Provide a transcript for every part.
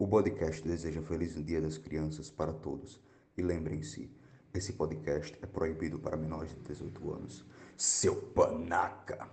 O podcast deseja feliz Dia das Crianças para todos. E lembrem-se, esse podcast é proibido para menores de 18 anos. Seu panaca!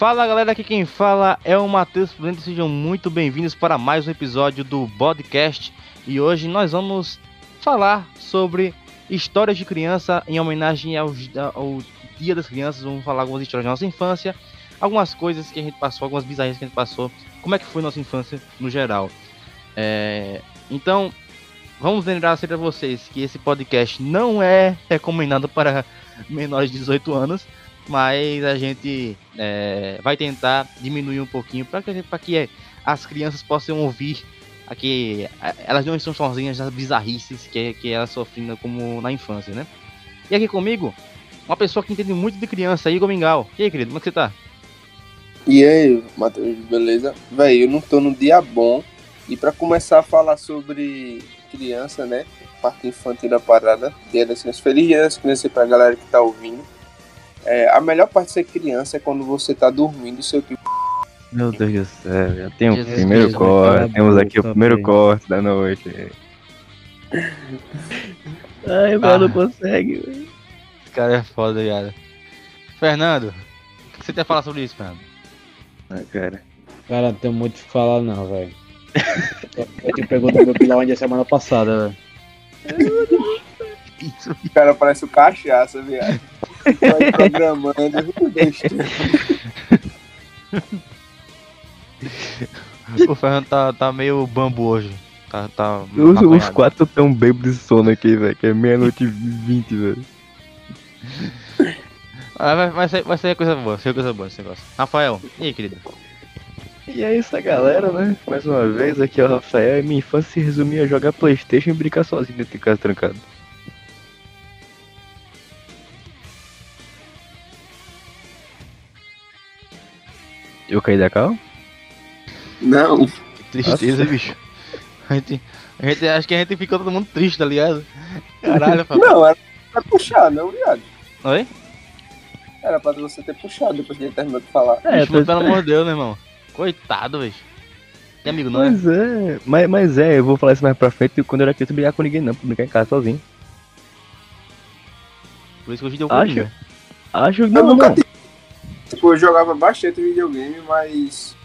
Fala galera, aqui quem fala é o Matheus Prudente, sejam muito bem-vindos para mais um episódio do podcast. E hoje nós vamos falar sobre histórias de criança em homenagem ao, ao Dia das Crianças, vamos falar algumas histórias da nossa infância, algumas coisas que a gente passou, algumas bizarrices que a gente passou, como é que foi nossa infância no geral. É... Então, vamos lembrar sempre a vocês que esse podcast não é recomendado para menores de 18 anos, mas a gente é, vai tentar diminuir um pouquinho para que, que as crianças possam ouvir aqui elas não estão sozinhas nas bizarrices que, que elas sofrendo como na infância, né? E aqui comigo, uma pessoa que entende muito de criança, Igor Mingau. E aí, querido, como é que você tá? E aí, Matheus, beleza? Véi, eu não tô num dia bom. E para começar a falar sobre criança, né? Parte infantil da parada, Dia das Crianças. Feliz Dia das Crianças pra galera que tá ouvindo. É, a melhor parte de ser criança é quando você tá dormindo e seu tio. Meu Deus do céu, já tem o primeiro Deus corte. Temos aqui o primeiro bem. corte da noite. Ai, mas ah. não consegue, velho. Esse cara é foda, cara. Fernando, o que você tem a falar sobre isso, Fernando? Ah, cara. Cara, não tenho muito o que falar, não, velho. Eu te perguntei meu pilão onde a semana passada, velho. O cara parece o cachaça, viado. Vai programando. o Fernando tá, tá meio bambu hoje. Tá, tá os, os quatro tão bêbados de sono aqui, velho. Que é meia-noite e vinte, velho. Ah, vai, vai, ser, vai ser coisa boa, vai ser coisa boa esse negócio. Rafael, e aí, querido? E é isso, galera, né? Mais uma vez, aqui é o Rafael. E minha infância se resumia a jogar Playstation e brincar sozinho dentro de casa trancado. Eu caí da cal? Não. Que tristeza, Nossa. bicho. A gente, a gente acho que a gente ficou todo mundo triste, tá ligado? Caralho, Fábio. Não, era pra puxar, não, viado. Oi? Era pra você ter puxado depois que ele terminou de falar. É, bicho, pelo amor de Deus, meu irmão. Coitado, bicho. Tem amigo, não mas é? é? Mas, mas é, eu vou falar isso mais pra frente. Quando eu era criança, eu brigar com ninguém, não. Pra brincar em casa sozinho. Por isso que hoje deu Acho. Acho que não, não. Nunca Tipo, eu jogava bastante videogame, mas.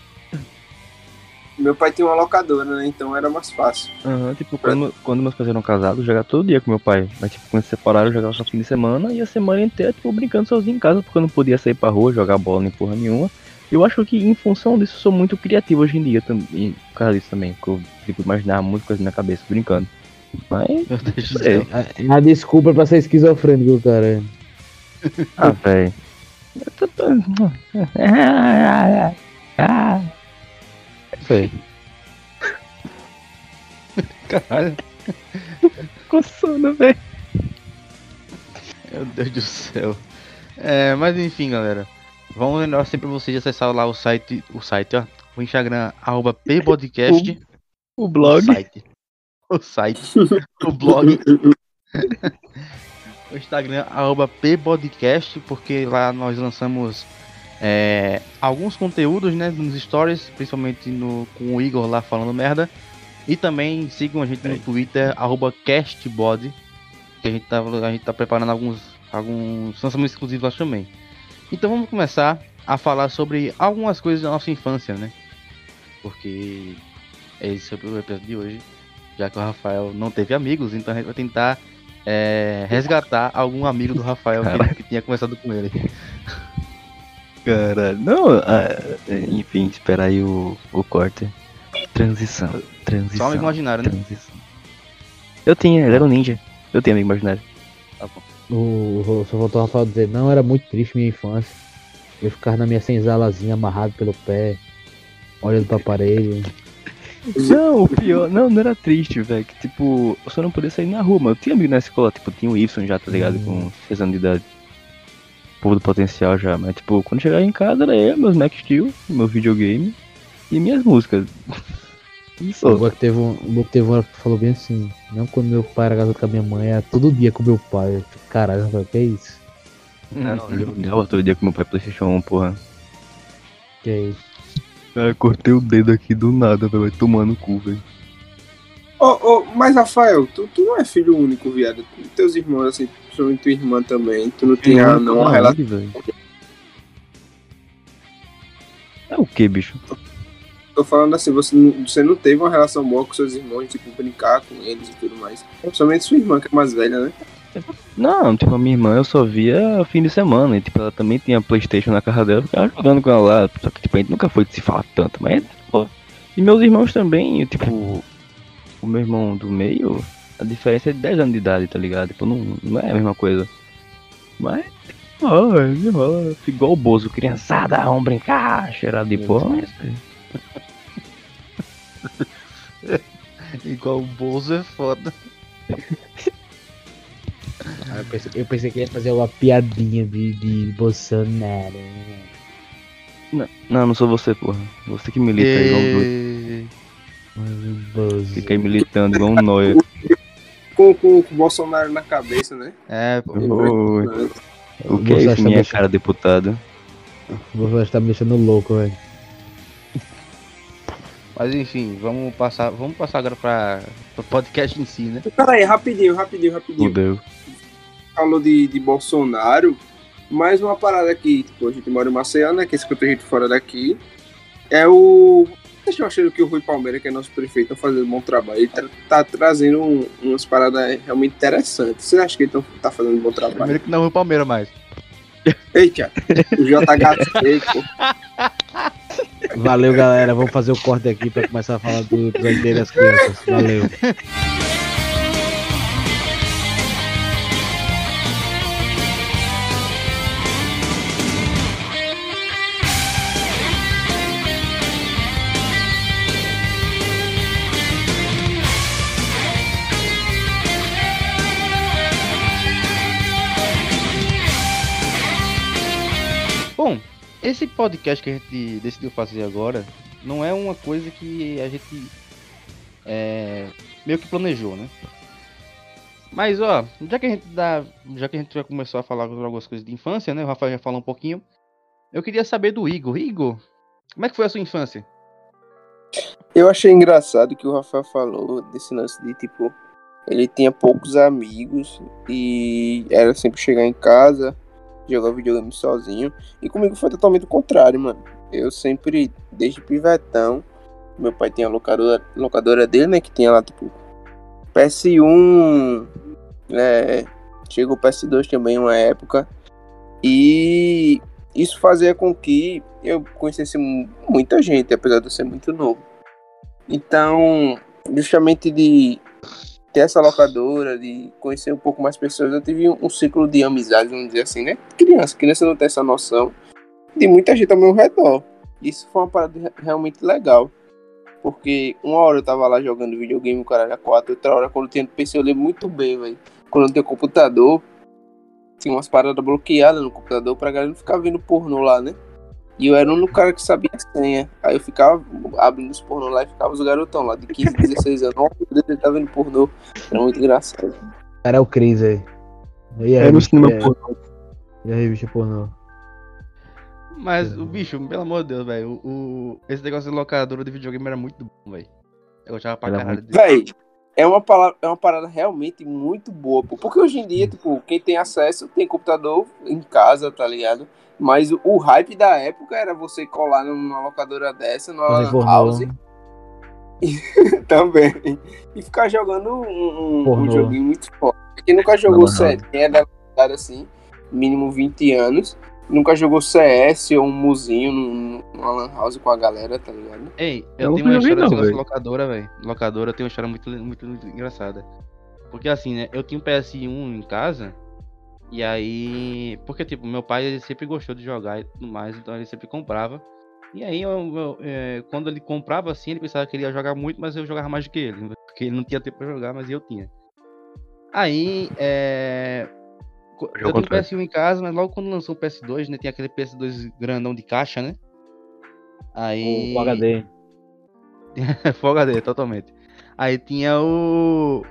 Meu pai tinha uma locadora, né? Então era mais fácil. Uhum, tipo, quando, quando meus pais eram casados, eu jogava todo dia com meu pai. Mas, tipo, quando se separaram, eu jogava só fim de semana e a semana inteira, tipo, brincando sozinho em casa, porque eu não podia sair pra rua, jogar bola nem porra nenhuma. Eu acho que, em função disso, eu sou muito criativo hoje em dia, também, por causa disso também, que eu fico imaginar muita coisa na minha cabeça brincando. Mas. Meu Deus do céu. É a desculpa pra ser esquizofrênico, cara. ah, velho. Foi. Caralho. Com sono, velho. Meu Deus do céu. É, mas enfim, galera. Vamos lembrar sempre vocês acessar lá o site, o site, ó, o Instagram, arroba ppodcast. O, o blog. O site. O site. o blog. o Instagram, arroba ppodcast, porque lá nós lançamos é, alguns conteúdos né, nos stories, principalmente no, com o Igor lá falando merda. E também sigam a gente no Twitter, arroba castbody, que a gente tá, a gente tá preparando alguns, alguns lançamentos exclusivos lá também. Então vamos começar a falar sobre algumas coisas da nossa infância, né? Porque é esse é o episódio de hoje. Já que o Rafael não teve amigos, então a gente vai tentar é, resgatar algum amigo do Rafael que, que, tinha conversado com ele. Caralho, não, ah, enfim, espera aí o, o corte. Transição, transição. Só amigo imaginário, né? Transição. Eu tinha, ele era um ninja. Eu tenho amigo imaginário. Tá bom. O, o, só voltou o Rafael dizer, não, era muito triste minha infância. Eu ficava na minha senzalazinha amarrado pelo pé, olhando pra parede. Não, o pior, não, não era triste, velho. Que tipo, eu só não podia sair na rua, mas eu tinha amigo na escola, tipo, tinha o Y já, tá ligado? Com 6 anos de idade. povo do potencial já, mas tipo, quando chegava em casa era eu, meus Mac Steel, meu videogame e minhas músicas. Isso. O que teve um, o teve uma hora que falou bem assim, não quando meu pai era casado com a minha mãe, era todo dia com meu pai. Caralho, velho, que é isso? Não, eu jogava todo dia com meu pai Playstation 1, porra. Que é isso? Cara, cortei o dedo aqui do nada, velho, no cu, velho. Ô, ô, mas Rafael, tu, tu não é filho único, viado. Teus irmãos, assim, principalmente tua irmã também, tu não tinha não, uma relação. velho. É o que, bicho? Tô falando assim, você não, você não teve uma relação boa com seus irmãos, tipo, brincar com eles e tudo mais. Principalmente sua irmã, que é mais velha, né? Não, tipo, a minha irmã eu só via fim de semana. E, tipo, ela também tinha Playstation na casa dela, eu ficava jogando com ela lá. Só que, tipo, a gente nunca foi de se falar tanto, mas, pô. E meus irmãos também, tipo, o meu irmão do meio, a diferença é de 10 anos de idade, tá ligado? Tipo, não, não é a mesma coisa. Mas, rola. Igual o Bozo, criançada, vamos brincar, cheirado de pó. mas, Igual o Bozo é foda. Ah, eu, pensei, eu pensei que ia fazer uma piadinha de, de Bolsonaro. Não, não, não sou você, porra. Você que milita aí, igual um doido. E... O aí militando igual um nóia. Com, com, com o Bolsonaro na cabeça, né? É, pô. Oi. O que é Você isso, minha meio- cara, deputado? O Bolsonaro tá me deixando louco, velho. Mas enfim, vamos passar, vamos passar agora pra, pro podcast em si, né? Pera aí, rapidinho, rapidinho, rapidinho. Fudeu. Falou de, de Bolsonaro, mais uma parada aqui, tipo, a gente mora em Maceió, né? Que escuta gente fora daqui. É o. Vocês estão achando que o Rui Palmeira, que é nosso prefeito, tá fazendo um bom trabalho? Ele tá, tá trazendo um- umas paradas realmente interessantes. Vocês acham que ele tão- tá fazendo um bom trabalho? Primeiro que não é o Palmeiras mais. Eita, o JHC, pô. Valeu, galera. Vamos fazer o corte aqui pra começar a falar do, aideiros das crianças. Valeu. Esse podcast que a gente decidiu fazer agora não é uma coisa que a gente é, meio que planejou, né? Mas ó, já que a gente dá, já que a gente já começou a falar sobre algumas coisas de infância, né? O Rafael já falou um pouquinho. Eu queria saber do Igor. Igor, como é que foi a sua infância? Eu achei engraçado que o Rafael falou desse lance de tipo, ele tinha poucos amigos e era sempre chegar em casa, jogar videogame sozinho. E comigo foi totalmente o contrário, mano. Eu sempre, desde pivetão, meu pai tinha a locadora, locadora dele, né? Que tinha lá, tipo, PS1, né? Chegou o PS2 também uma época. E isso fazia com que eu conhecesse mu- muita gente, apesar de eu ser muito novo. Então, justamente de ter essa locadora, de conhecer um pouco mais pessoas, eu tive um, ciclo de amizade, vamos dizer assim, né? Criança, criança não tem essa noção de muita gente ao meu redor. Isso foi uma parada re- realmente legal. Porque uma hora eu tava lá jogando videogame, o caralho, a quatro, outra hora quando eu tinha PC eu lembro muito bem, velho. Quando eu tinha computador, tinha umas paradas bloqueadas no computador pra galera não ficar vendo pornô lá, né? E eu era o único cara que sabia a senha. Aí eu ficava abrindo os pornô lá e ficava os garotão lá de 15, 16 anos. Deus, ele tá vendo pornô. Era muito engraçado. Era o Cris aí. E aí, É no bicho, cinema é- pornô. E aí, bicho pornô? Mas o bicho, pelo amor de Deus, velho, o, o- esse negócio de locadora de videogame era muito bom, velho. Eu gostava pra Era caralho muito- disso. Véi, é uma, palavra, é uma parada realmente muito boa. pô. Porque hoje em dia, tipo, quem tem acesso tem computador em casa, tá ligado? Mas o, hype da época era você colar numa locadora dessa, numa house também. E ficar jogando um, um, um joguinho muito forte. Quem nunca jogou CS, quem é da assim, mínimo 20 anos, nunca jogou CS ou um muzinho num- numa lan house com a galera, tá ligado? Ei, Eu eu tenho uma história não, velho. locadora, velho. Locadora tem uma história muito, muito, muito engraçada. Porque assim, né, eu tinha um PS1 em casa, e aí... Porque, tipo, meu pai ele sempre gostou de jogar e tudo mais, então ele sempre comprava. E aí, eu, eu, é, quando ele comprava assim, ele pensava que ele ia jogar muito, mas eu jogava mais do que ele. Porque ele não tinha tempo pra jogar, mas eu tinha. Aí, é... o eu tenho contrário. PS1 em casa, mas logo quando lançou o PS2, né? Tinha aquele PS2 grandão de caixa, né? Aí. O HD. Full HD, totalmente. Aí tinha o.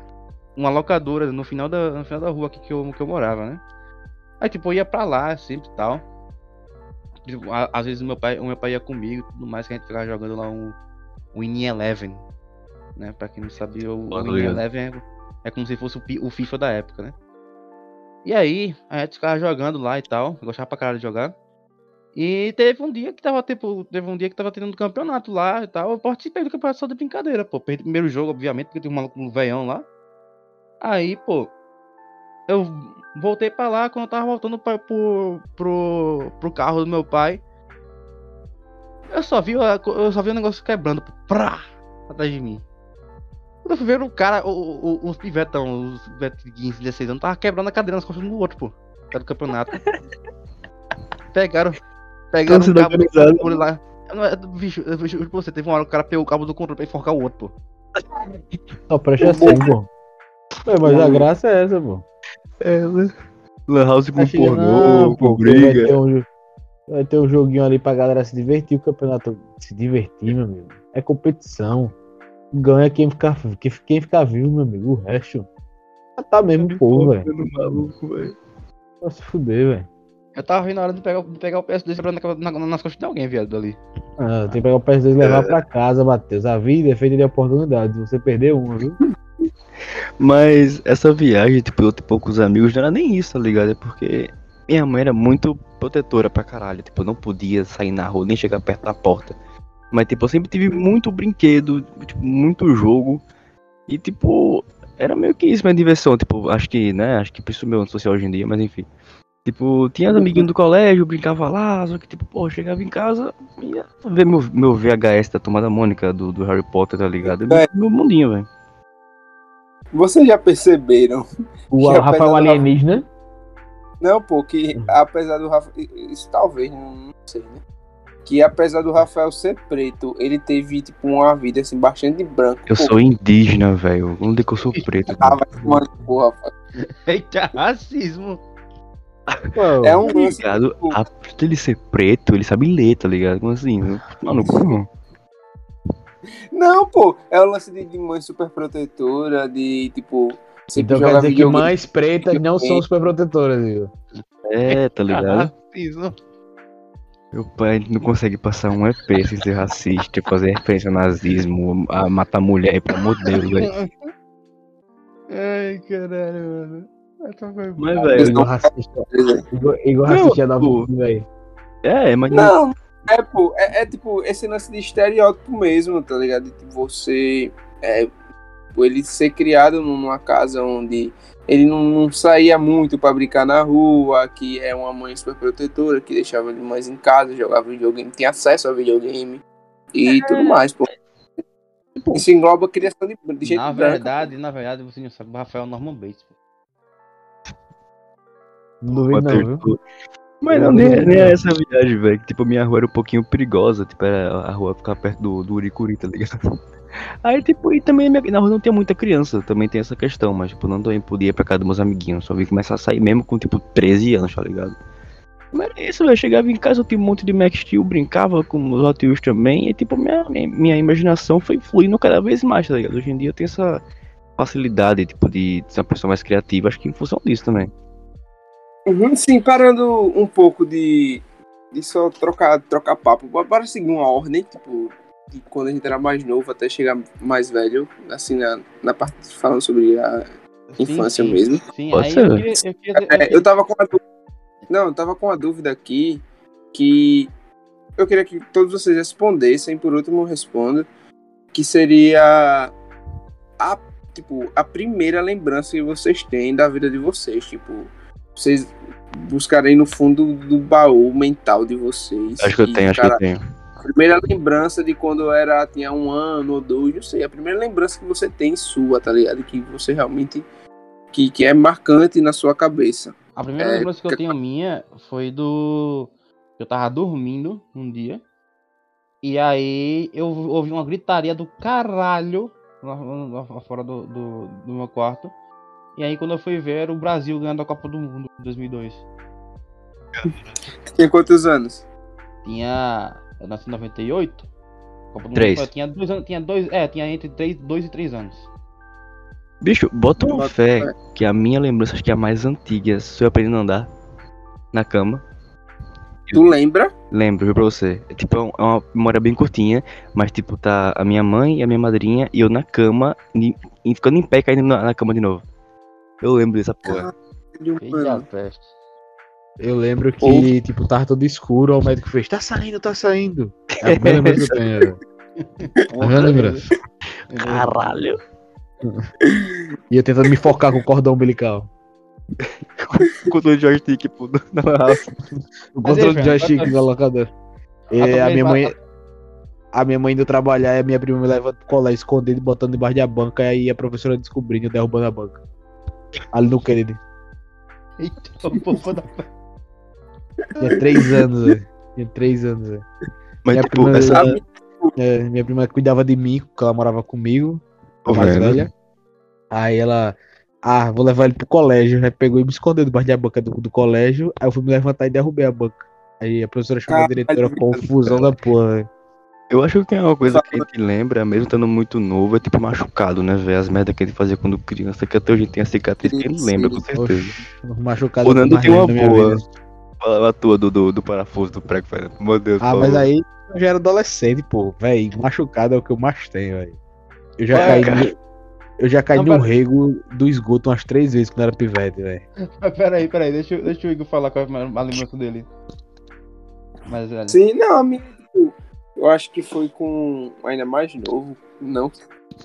Uma locadora no final da, no final da rua aqui que eu, que eu morava, né? Aí tipo, eu ia pra lá sempre e tal. Tipo, a- às vezes o meu pai, o meu pai ia comigo e tudo mais, que a gente ficava jogando lá um Win Eleven. Né? Pra quem não sabia, o ligado. Eleven é, é como se fosse o, o FIFA da época, né? E aí, a gente ficava jogando lá e tal. Eu gostava pra caralho de jogar. E teve um dia que tava, tipo, teve um dia que tava tendo um campeonato lá e tal. Eu participei do campeonato só de brincadeira, pô. Perdi o primeiro jogo, obviamente, porque tem um maluco no veião lá. Aí, pô, eu voltei pra lá quando eu tava voltando pra, pro, pro, pro carro do meu pai. Eu só vi, a- eu só vi o negócio quebrando, pô, prá, atrás de mim. Quando eu fui ver o cara, o, o, os pivetão, os pivetes de 15, 16 anos, tava quebrando a cadeira nas costas do outro, pô. Era do campeonato. Pegaram, pegaram Torcida o cabo do controle lá. Eu não- eu- Bicho, eu juro pra você, teve uma hora que o cara pegou o cabo do controle pra enforcar o outro, pô. Só presta assim, pô. É, mas a graça é essa, pô. É, né? Lan House com Tá chegando, pornô, não, com pô, Vai briga. ter, um, vai ter um joguinho ali pra galera se divertir, o campeonato se divertir, meu amigo. É competição. Ganha quem ficar, quem, ficar vivo, meu amigo. O resto. Já tá mesmo povo, velho. Ficando maluco, velho. Vai se fuder, velho. Eu tava vendo a hora de pegar, de pegar o PS2 quebrando na, na, nas costas de alguém, viado, ali. Ah, tem que pegar o PS2 e levar pra casa, Matheus. A vida é feita de oportunidades. Você perdeu uma, viu? Mas essa viagem, tipo, eu tipo, com os amigos, não era nem isso, tá ligado? É porque minha mãe era muito protetora pra caralho. Tipo, eu não podia sair na rua, nem chegar perto da porta. Mas, tipo, eu sempre tive muito brinquedo, tipo, muito jogo. E, tipo, era meio que isso minha diversão. Tipo, acho que, né? Acho que isso meu antissocial hoje em dia, mas enfim. Tipo, tinha os amiguinhos do colégio, brincava lá, só que, tipo, pô, chegava em casa, ia ver meu, meu VHS da Tomada Mônica do, do Harry Potter, tá ligado? É. Meu mundinho, velho. Vocês já perceberam? O Rafael Alienígena. Não, pô, que apesar do Rafael. Isso talvez, não, sei, né? Que apesar do Rafael ser preto, ele teve, tipo, uma vida assim, bastante branca. Eu Pô, sou indígena, velho. Onde é que eu sou preto? Ah, vai tomar no cu, Rafael. Eita, racismo. Pô, É um lance. ligado? tipo, Apesar dele ser preto, ele sabe ler, tá ligado? Como assim? Mano, como? Não, pô, é o lance de, de mãe super protetora, de tipo. Então quer dizer que mães pretas não são superprotetoras, viu? É, tá ligado? Racismo. Meu pai não consegue passar um EP sem ser racista, fazer referência ao nazismo, a matar mulher, pelo amor de Deus, velho. Ai, caralho, mano. Mas, velho, Igual racista. Igual, igual Não, racista da pô. velho. é, mas Não, é, pô, é, é, tipo esse lance de estereótipo mesmo, tá ligado? De tipo, você. É, tipo, ele ser criado numa casa onde ele não, não saía muito pra brincar na rua, que é uma mãe super protetora, que deixava ele mais em casa, jogava videogame, tinha acesso a videogame e tudo mais, pô. Isso engloba a criação de, de gente Na branca, verdade, na verdade, você não sabe, o Rafael é o Norman Bates. pô. Não duvido não, viu? Mas não, nem, nem é essa viagem, velho. que, Tipo, minha rua era um pouquinho perigosa. Tipo, era a rua ficar perto do, do Uricuri, tá ligado? Aí, tipo, e também minha- na rua não tinha muita criança. Também tem essa questão. Mas, tipo, não também podia ir pra casa dos meus amiguinhos. Só vim começar a sair mesmo com, tipo, 13 anos, tá ligado? Mas era isso, velho. Chegava em casa, eu tinha um monte de Max Steel, brincava com os Hot Wheels também. E, tipo, minha, minha, minha imaginação foi fluindo cada vez mais, tá ligado? Hoje em dia eu tenho essa facilidade, tipo, de ser uma pessoa mais criativa. Acho que em função disso também. Uhum, sim, parando um pouco de, de só trocar, trocar papo, bora seguir uma ordem, tipo, de quando a gente era mais novo até chegar mais velho, assim, na, na parte falando sobre a infância sim, mesmo. Sim, Pode aí ser. eu queria, eu queria, eu É, queria- eu tava com uma dúvida. Não, eu tava com uma dúvida aqui que eu queria que todos vocês respondessem, por último eu respondo, que seria a, tipo, a primeira lembrança que vocês têm da vida de vocês, tipo, vocês buscarem no fundo do baú mental de vocês. Acho que eu tenho, acho cara, que eu tenho. a primeira lembrança de quando eu era, tinha um ano ou dois, não sei, a primeira lembrança que você tem sua, tá ligado? Que você realmente, que, que é marcante na sua cabeça. A primeira É, lembrança que eu tenho minha foi do. Eu tava dormindo um dia. E aí eu ouvi uma gritaria do caralho lá, lá- lá fora do, do, do meu quarto. E aí quando eu fui ver, era o Brasil ganhando a Copa do Mundo em 2002. Tinha quantos anos? Tinha. Eu nasci em 98. Copa do Três. Mundo, eu tinha dois anos. Tinha dois. É, tinha entre 2 e 3 anos. Bicho, bota uma fé fé. que a minha lembrança, acho que é a mais antiga, sou eu aprendendo a andar na cama. Tu lembra? Lembro, viu pra você. É tipo, é é uma memória bem curtinha, mas tipo, tá a minha mãe e a minha madrinha e eu na cama, e, e ficando em pé caindo na, na cama de novo. Eu lembro dessa porra. Peste. Eu lembro que, tipo, tava todo escuro, o médico fez, tá saindo, tá saindo. É a primeira lembrança que eu tenho, velho. A primeira lembrança. Caralho. E eu tentando me focar com o cordão umbilical. O joystick, pô, na. O controle de joystick da locadora. E a também minha mãe. A minha mãe indo trabalhar e a minha prima me leva pro colégio escondido, botando debaixo da banca, e aí a professora descobrindo, derrubando a banca. Ali no Kennedy. Eita, o povo da Tinha três anos, velho. Tinha três anos, velho. Mas Minha tipo, prima- essa. É, minha prima cuidava de mim, porque ela morava comigo, a Tô mais vendo. velha. Aí ela, ah, vou levar ele pro colégio. Aí pegou e me escondeu debaixo da banca do, do colégio. Aí eu fui me levantar e derrubei a banca. Aí a professora chamou a Caralho, diretora, confusão da porra, velho. Eu acho que tem uma coisa que a gente lembra, mesmo estando muito novo, é tipo machucado, né, velho? As merdas que a gente fazia quando criança, que até hoje tem a cicatriz, quem Sim, lembra, com certeza. Oxi, machucado. O Nando tem uma boa. Fala a tua do, do, do parafuso do prego, velho. Meu Deus, Ah, mas favor. aí eu já era adolescente, pô. Véi, machucado é o que eu mais tenho, velho. Eu já É, caí cara. no, Eu já caí Não, no pera- rego do esgoto umas três vezes quando era pivete, velho. Mas peraí, peraí, deixa, deixa o Igor falar qual é a a lembrança dele. Mas olha. Sim, não, a minha, eu acho que foi com ainda mais novo, não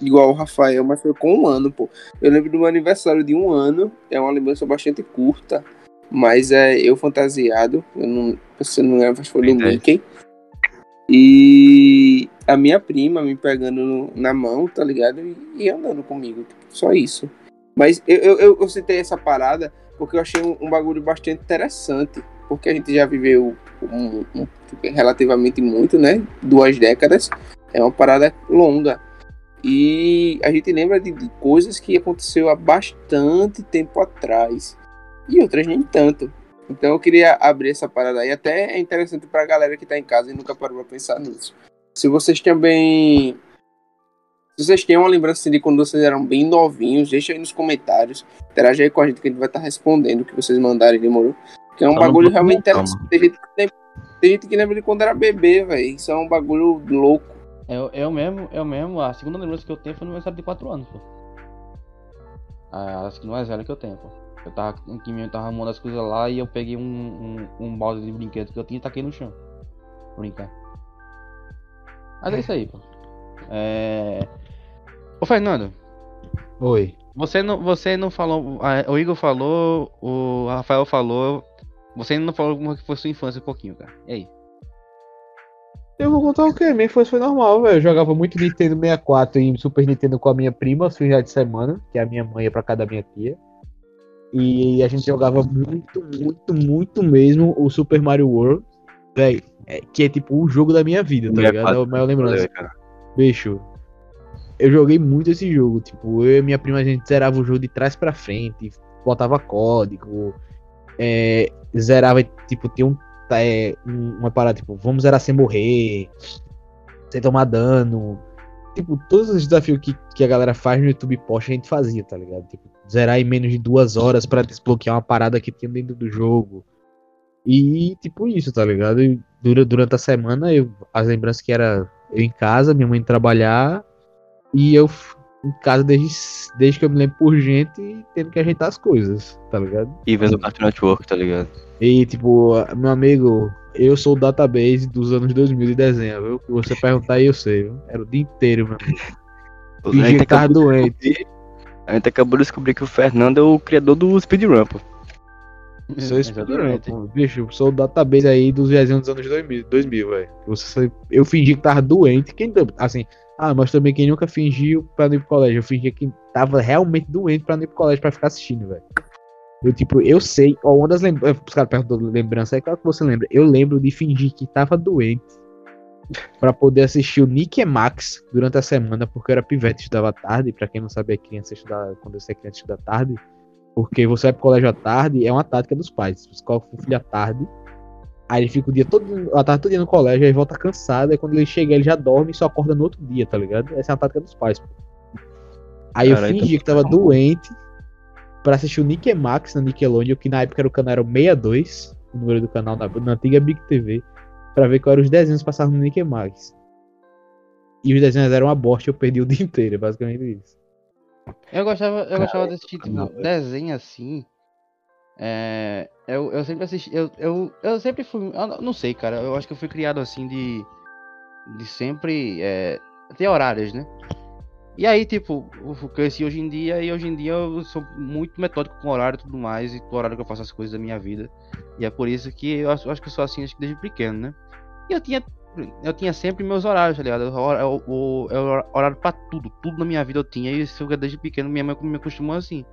igual o Rafael, mas foi com um ano, pô. Eu lembro do meu aniversário de um ano, é uma lembrança bastante curta, mas é eu fantasiado, eu não, eu não acho que foi Entendi. Mickey. E a minha prima me pegando no- na mão, tá ligado? E, e andando comigo, tipo, só isso. Mas eu, eu, eu, eu citei essa parada porque eu achei um, um bagulho bastante interessante, porque a gente já viveu um, um- relativamente muito, né? Duas décadas. É uma parada longa. E a gente lembra de, de coisas que aconteceu há bastante tempo atrás. E outras nem tanto. Então eu queria abrir essa parada aí. Até é interessante pra galera que tá em casa e nunca parou pra pensar nisso. Se vocês também. Se vocês têm uma lembrança assim, de quando vocês eram bem novinhos, deixa aí nos comentários. Interage aí com a gente que a gente vai estar respondendo o que vocês mandarem, demorou? Que é um Só não bagulho realmente interessante. Tem gente, que lembra, tem gente que lembra de quando era bebê, velho. Isso é um bagulho louco. Eu, eu mesmo, eu mesmo, a segunda lembrança que eu tenho foi no aniversário de 4 anos, pô. A, a segunda mais velha que eu tenho, pô. Eu tava, que eu tava arrumando as coisas lá e eu peguei um, um, um balde de brinquedo que eu tinha e taquei no chão. Brincar. Mas é isso aí, pô. É... Ô Fernando, Oi. você não, você não falou. a- O Igor falou, o Rafael falou. Você ainda não falou como que foi sua infância um pouquinho, cara. E aí? Eu vou contar o quê? Minha infância foi normal, velho. Eu jogava muito Nintendo 64 e Super Nintendo com a minha prima, finais de semana, que a minha mãe ia pra casa da minha tia. E a gente jogava muito, muito, muito mesmo o Super Mario World, velho. é- que é tipo o jogo da minha vida, tá ligado? É a maior lembrança. cara. Bicho, eu joguei muito esse jogo. Tipo, eu e minha prima, a gente zerava o jogo de trás pra frente, botava código, é, zerava, tipo, tinha um, é, um- uma parada, tipo, vamos zerar sem morrer, sem tomar dano. Tipo, todos os desafios que, que a galera faz no YouTube post a gente fazia, tá ligado? Tipo, zerar em menos de duas horas pra desbloquear uma parada que tinha dentro do jogo. E, tipo, isso, tá ligado? E dura, durante a semana, eu, as lembranças que era eu em casa, minha mãe trabalhar, e eu em casa desde, desde que eu me lembro por gente e tendo que ajeitar as coisas, tá ligado? E vendo o Cartoon Network, tá ligado? E, tipo, meu amigo, eu sou o database dos anos 2000 de desenho, viu? Se você perguntar aí, eu sei, viu? Era o dia inteiro, meu amigo. A Fingi gente, que tava doente. a gente acabou de descobrir que o Fernando é o criador do speedrun, pô. Sou speedrun, pô. Bicho, eu sou o database aí dos viajantes dos anos 2000, 2000 velho. Você- Eu fingi que tava doente. Quem, assim, ah, mas também quem nunca fingiu pra não ir pro colégio. Eu fingi que tava realmente doente pra não ir pro colégio pra ficar assistindo, velho. Eu, tipo, eu sei, ó, uma das lembranças. Os caras perguntam lembrança, é claro que você lembra. Eu lembro de fingir que tava doente pra poder assistir o Nick e Max durante a semana, porque eu era pivete, estudava tarde. Pra quem não sabe, é criança estudar, quando você é criança, estuda tarde. Porque você vai pro colégio à tarde, é uma tática dos pais. Você coloca o filho à tarde, aí ele fica o dia todo, a tarde todo dia no colégio, aí volta cansado, aí quando ele chega ele já dorme e só acorda no outro dia, tá ligado? Essa é a tática dos pais. Pô. Aí Caralho, eu fingi então que tava tá bom. doente pra assistir o Nick Max na Nickelodeon, que na época era o canal era o 62, o número do canal na, na antiga Big TV, pra ver qual eram os desenhos que passavam no Nick Max. E os desenhos eram uma bosta, eu perdi o dia inteiro, é basicamente isso. Eu gostava, eu gostava desse tipo não, de desenho assim. É, eu, eu sempre assisti. Eu, eu, eu sempre fui. Eu não- sei, cara. Eu acho que eu fui criado assim de. De sempre. É, ter horários, né? E aí, tipo, eu cresci hoje em dia e hoje em dia eu sou muito metódico com horário e tudo mais, e com o horário que eu faço as coisas da minha vida. E é por isso que eu acho, eu acho que eu sou assim desde pequeno, né? E eu tinha. Eu tinha sempre meus horários, tá ligado? É é horário pra tudo. Tudo na minha vida eu tinha. E isso desde pequeno minha mãe me acostumou assim.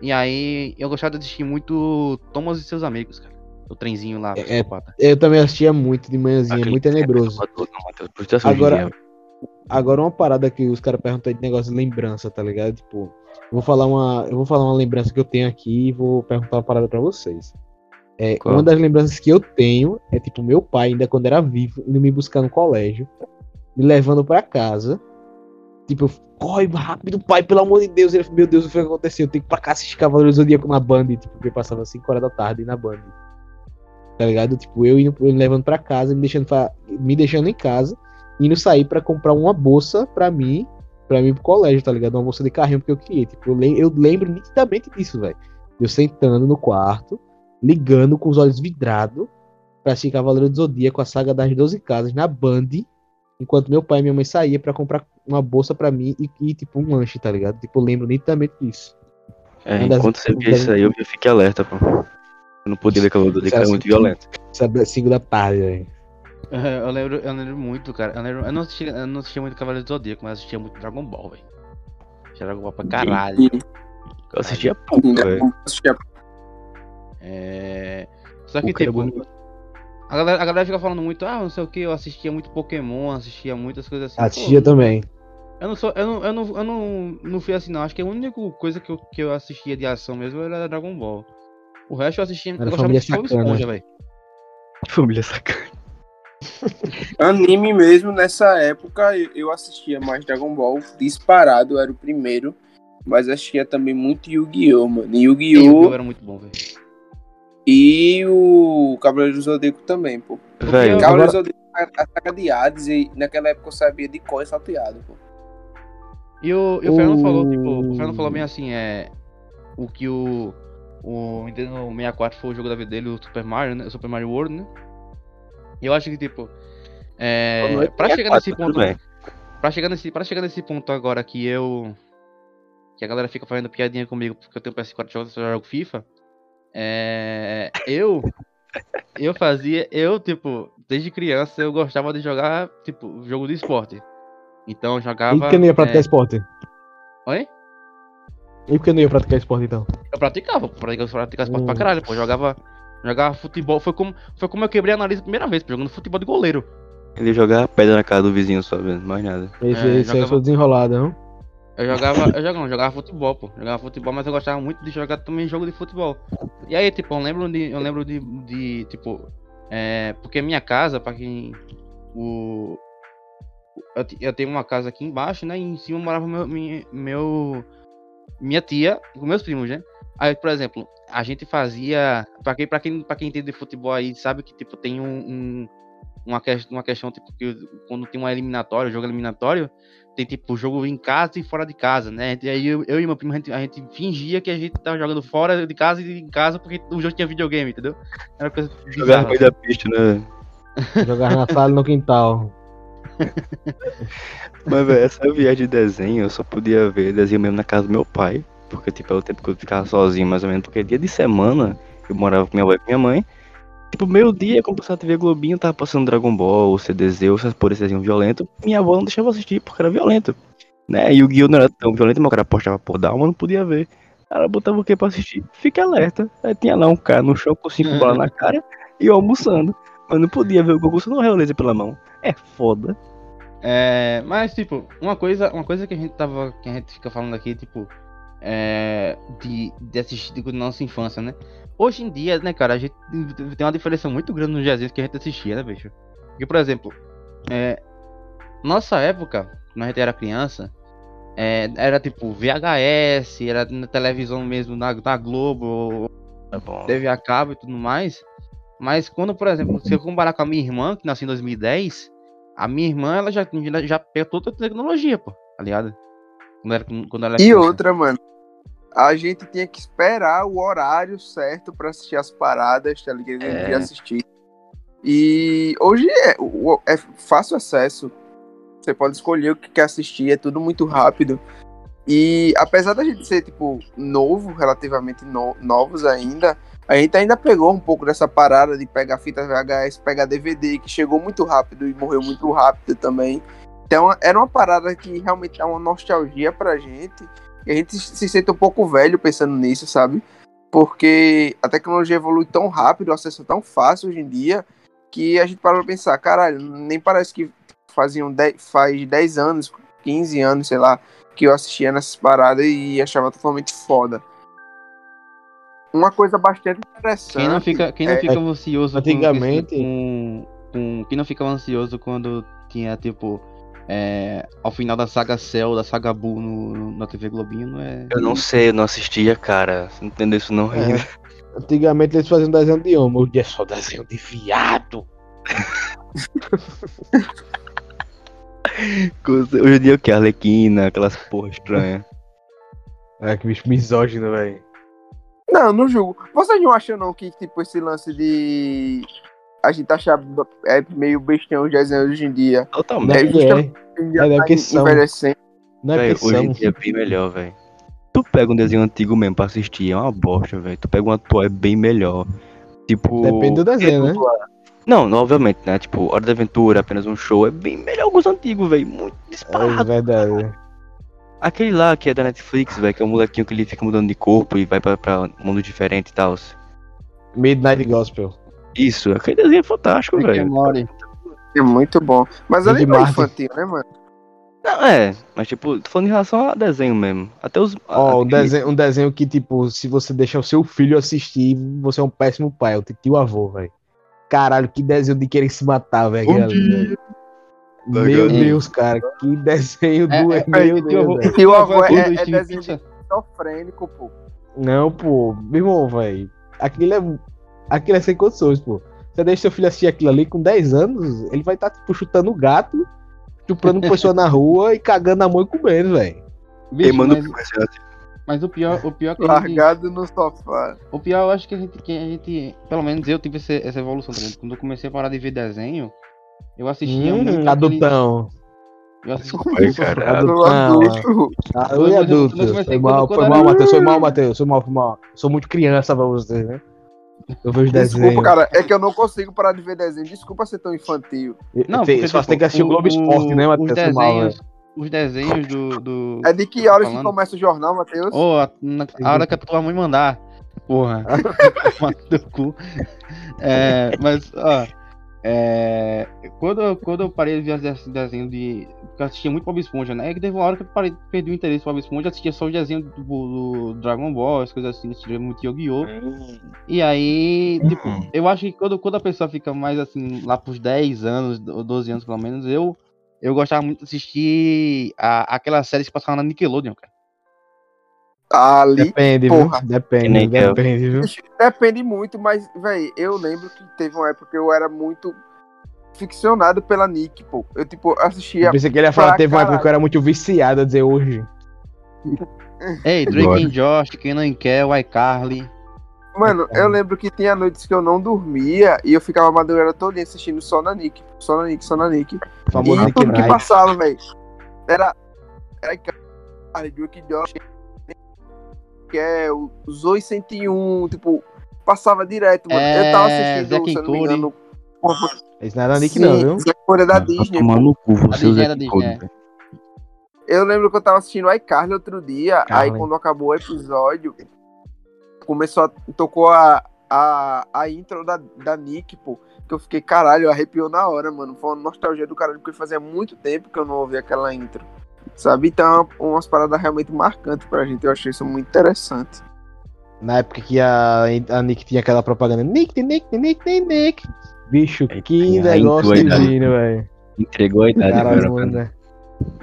E aí eu gostava de assistir muito Thomas e seus amigos, cara. O trenzinho lá, É, psicopata. Eu também assistia muito de manhãzinha, Aquele muito tenebroso. É Agora-. Agora uma parada que os caras perguntam aí de negócio de lembrança, tá ligado? Tipo, eu vou falar uma, eu vou falar uma lembrança que eu tenho aqui e vou perguntar uma parada pra vocês. É, uma das lembranças que eu tenho é tipo meu pai ainda quando era vivo indo me buscar no colégio, me levando pra casa. Tipo, eu, corre rápido, pai, pelo amor de Deus. Ele meu Deus, o que que aconteceu? Eu tenho que ir pra cá assistir Cavaleiros do Zodíaco na Band, tipo, porque passava 5 horas da tarde na Band. Tá ligado? Tipo, eu indo, levando pra casa, me deixando, pra- me deixando em casa indo sair pra comprar uma bolsa pra mim, pra mim pro colégio, tá ligado? Uma bolsa de carrinho porque eu queria. Tipo, eu, eu lembro nitidamente disso, velho. Eu sentando no quarto, ligando com os olhos vidrados pra assistir Cavaleiro do Zodíaco, a saga das 12 casas na Band, enquanto meu pai e minha mãe saía pra comprar uma bolsa pra mim e, e, tipo um lanche, tá ligado? Tipo, eu lembro nitidamente disso. É, enquanto você via isso aí, eu fiquei alerta, pô. Eu não podia ver Cavaleiro do Zodíaco, era muito violento. Sabe, 5 da tarde, velho. Eu lembro, eu lembro muito, cara. Eu, lembro, eu, não assistia, eu não assistia muito Cavaleiro do Zodíaco, mas assistia muito Dragon Ball, velho. Dragon Ball pra caralho. Eu assistia pouco, velho. Assistia É... Só que, era tipo, a galera, a galera fica falando muito, ah, não sei o que, eu assistia muito Pokémon, assistia muitas coisas assim. Assistia Pô, também. Eu não sou, eu não, eu não, eu não, não fui assim não. Acho que a única coisa que eu, que eu assistia de ação mesmo era Dragon Ball. O resto eu assistia, Era eu gostava Família de Bob. Esponja, velho. Família sacana. Anime mesmo, nessa época eu, assistia mais Dragon Ball, disparado, era o primeiro. Mas assistia também muito Yu-Gi-Oh, mano. O Yu-Gi-Oh! Yu era muito bom, velho. E o Cavaleiro do Zodíaco também, pô. Velho, Cavaleiro do agora- Zodíaco, a, a saga de Hades, e naquela época eu sabia de cor e salteado, pô. E o, e o Fernando falou, tipo, o O- Fernando falou bem assim, é. O que o. O Nintendo 64 foi o jogo da vida dele, o Super Mario, né? O Super Mario World, né? E eu acho que, tipo. É. É Pra chegar nesse 64, tudo ponto. bem. Pra chegar, nesse, pra chegar nesse ponto agora que eu. Que a galera fica fazendo piadinha comigo porque eu tenho PS4 e jogo- só jogo FIFA. É. Eu. Eu fazia. Eu, tipo, desde criança eu gostava de jogar, tipo, jogo de esporte. Então eu E jogava. por que não ia praticar é, esporte? Oi? E por que não ia praticar esporte então? Eu praticava, praticava, praticava esporte pra Hum. caralho, pô. Jogava, jogava futebol. Foi como, foi como eu quebrei a nariz a primeira vez, pô, jogando futebol de goleiro. Ele ia jogar pedra na cara do vizinho só, mais nada. Esse, É, esse aí jogava- eu sou desenrolado, não? Eu jogava, eu jogava, não, jogava futebol, pô. Jogava futebol, mas eu gostava muito de jogar também jogo de futebol. E aí, tipo, eu lembro de. Eu lembro de, de tipo. É, porque minha casa, pra quem. O. Eu, eu tenho uma casa aqui embaixo, né? E em cima morava meu, minha, meu. Minha tia com meus primos, né? Aí, por exemplo, a gente fazia. Pra quem, pra quem, pra quem entende de futebol aí, sabe que, tipo, tem um. um- uma, que- uma questão, tipo, que quando tem uma eliminatória, jogo eliminatório, tem tipo jogo em casa e fora de casa, né? E aí eu, eu e meu primo, a gente, a gente fingia que a gente tava jogando fora de casa e em casa porque o jogo tinha videogame, entendeu? Era uma coisa Jogar no bizarra. meio da pista, né? Jogar na sala no quintal. Mas, velho, essa viagem de desenho, eu só podia ver desenho mesmo na casa do meu pai. Porque, tipo, é o tempo que eu ficava sozinho, mais ou menos. Porque dia de semana, eu morava com minha avó e minha mãe. Tipo, meio dia, quando passava a TV Globinho, tava passando Dragon Ball, CDZ, essas por esse desenho violento. Minha avó não deixava assistir porque era violento. Né? E o Guio não era tão violento, mas o cara postava por dar, mas não podia ver. Ela botava o que pra assistir? Fica alerta. Aí tinha lá um cara no chão com cinco bolas na cara e eu almoçando. Mas não podia ver o Goku só não realeza pela mão. É foda. É, mas tipo, uma coisa, uma coisa que a gente tava, que a gente fica falando aqui, tipo, é, de, de assistir na nossa infância, né? Hoje em dia, né, cara, a gente tem uma diferença muito grande nos desenhos que a gente assistia, né, bicho? Porque, por exemplo, é, nossa época, quando a gente era criança, é, era tipo VHS, era na televisão mesmo, na, na Globo, bom. TV a cabo e tudo mais. Mas quando, por exemplo, se eu comparar com a minha irmã, que nasceu em 2010, a minha irmã, ela já, já, já pegou toda a tecnologia, pô, tá ligado? Quando, era, quando ela era E criança. outra, mano. A gente tinha que esperar o horário certo pra assistir as paradas, tá ligado? É. assistir. E hoje é, é fácil acesso. Você pode escolher o que quer assistir, é tudo muito rápido. E apesar da gente ser, tipo, novo, relativamente no- novos ainda, a gente ainda pegou um pouco dessa parada de pegar fita VHS, pegar DVD, que chegou muito rápido e morreu muito rápido também. Então era uma parada que realmente dá uma nostalgia pra gente. E a gente se se sente um pouco velho pensando nisso, sabe? Porque a tecnologia evolui tão rápido, o acesso é tão fácil hoje em dia, que a gente para pra pensar, caralho, nem parece que faziam 10, faz 10 anos, 15 anos, sei lá, que eu assistia nessas paradas e achava totalmente foda. Uma coisa bastante interessante. Quem não fica, quem não é- fica ansioso com- Antigamente- com, com, quem não fica ansioso quando tinha tipo é, ao final da saga Cell, da saga Buu no, no- na TV Globinho, é? Eu não sei, eu não assistia, cara. Você não entendeu isso não É. ainda. Antigamente eles faziam desenho de homem, hoje é só desenho de viado. Hoje em dia o que? Arlequina, aquelas porra estranhas. É que bicho misógino, velho. Não, não julgo. Vocês não acham não que tipo esse lance de a gente achar é meio bestão os desenhos hoje em dia? Totalmente. é É, é. justamente Hoje em dia É, tá que são. envelhecendo. Não é Véi, que hoje em dia é bem melhor, velho. Tu pega um desenho antigo mesmo pra assistir, é uma bosta, velho. Tu pega um atual, é bem melhor. Tipo. Depende do desenho, né? Não, não, obviamente, né? Tipo, Hora da Aventura, apenas um show, é bem melhor que os antigos, velho. Muito É disparado. verdade. Aquele lá que é da Netflix, velho, que é um molequinho que ele fica mudando de corpo e vai pra, pra mundo diferente e tal. Midnight Gospel. Isso, aquele desenho é fantástico, velho. É muito bom. Mas não é infantil, né, mano? Não, é, mas tipo, tô falando em relação a desenho mesmo. Até os. Ó, um aquele- desenho, um desenho que, tipo, se você deixar o seu filho assistir, você é um péssimo pai, é o tio avô, velho. Caralho, que desenho de querer se matar, velho. Meu dia. Deus, cara, que desenho do. É, é, meu é, Deus, tio avô- é, é, é desenho esquizofrênico, pô. Não, pô, meu irmão, velho. Aquilo é. Aquilo é sem condições, pô. Você deixa seu filho assistir aquilo ali com 10 anos, ele vai estar, tipo, chutando gato, chuprando pessoa na rua e cagando na mão e comendo, velho. Queimando mas, mas... mas o pior, o pior é que a gente, Largado no sofá. o pior eu acho que a gente, que a gente, pelo menos eu tive esse- essa evolução também. Quando eu comecei a parar de ver desenho, eu assistia muito Hum, aquele- adultão. Eu assistia Ai, cara. Do adulto. Ah, Oi, eu- adulto. eu comecei- Foi mal, quando- foi mal, Matheus. Foi mal, Matheus. Foi mal, foi mal. Sou muito criança pra você, né? Eu vejo desenho. Desculpa, cara. É que eu não consigo parar de ver desenho. Desculpa ser tão infantil. Não, tem, porque, só tipo, tem que assistir o Globo Esporte, né, Os Matheus? Foi mal, desenhos, os desenhos do. do É de que horas que começa o jornal, Matheus? Ô, a, na- a hora que a tua mãe mandar. Porra. No teu cu. É, mas, ó. É, quando, eu- quando eu parei de ver esse desenho de. Porque eu assistia muito Bob Esponja, né? É que teve uma hora que eu parei, perdi o interesse por Bob Esponja, assistia só o desenho do, do Dragon Ball, as coisas assim, assistia muito Yu-Gi-Oh! E aí, tipo, Hum. eu acho que quando, quando a pessoa fica mais assim, lá pros 10 anos, ou 12 anos pelo menos, eu, eu gostava muito de assistir a, aquelas séries que passavam na Nickelodeon, cara. Ali. Depende, Porra. viu? Depende, depende, viu? Depende muito, mas, véi, eu lembro que teve uma época que eu era muito ficcionado pela Nick, pô. Eu, tipo, assistia. Eu pensei que ele ia falar, teve uma época caralho. que eu era muito viciado a dizer hoje. Ei, Drake and Josh, Kenan e Kel, iCarly. Mano, eu lembro que tinha noites que eu não dormia e eu ficava a madrugada toda assistindo só na Nick. Só na Nick, só na Nick. O famoso e Nick tudo que passava, velho. Era. Era Icarly, Drake Josh. Que é o Zoe 101. Tipo, passava direto, mano. eu tava É, assistindo, Zack se eu não me engano. Esse não era Nick, sim, não, viu? Zack Cody é da Disney. tomando no cu, você Disney era Disney, é. Eu lembro que eu tava assistindo iCarly outro dia, Carly. aí quando acabou o episódio, começou a. tocou a, a, a intro da, da Nick, pô. Que eu fiquei, caralho, arrepiou na hora, mano. Foi uma nostalgia do caralho, porque fazia muito tempo que eu não ouvia aquela intro. Sabe? Então, é umas paradas realmente marcantes pra gente. Eu achei isso muito interessante. Na época que a, a Nick tinha aquela propaganda. Nick, Nick, Nick, Nick, Nick. Bicho, que a negócio divino, velho. Entregou a idade Caralho, mano. né?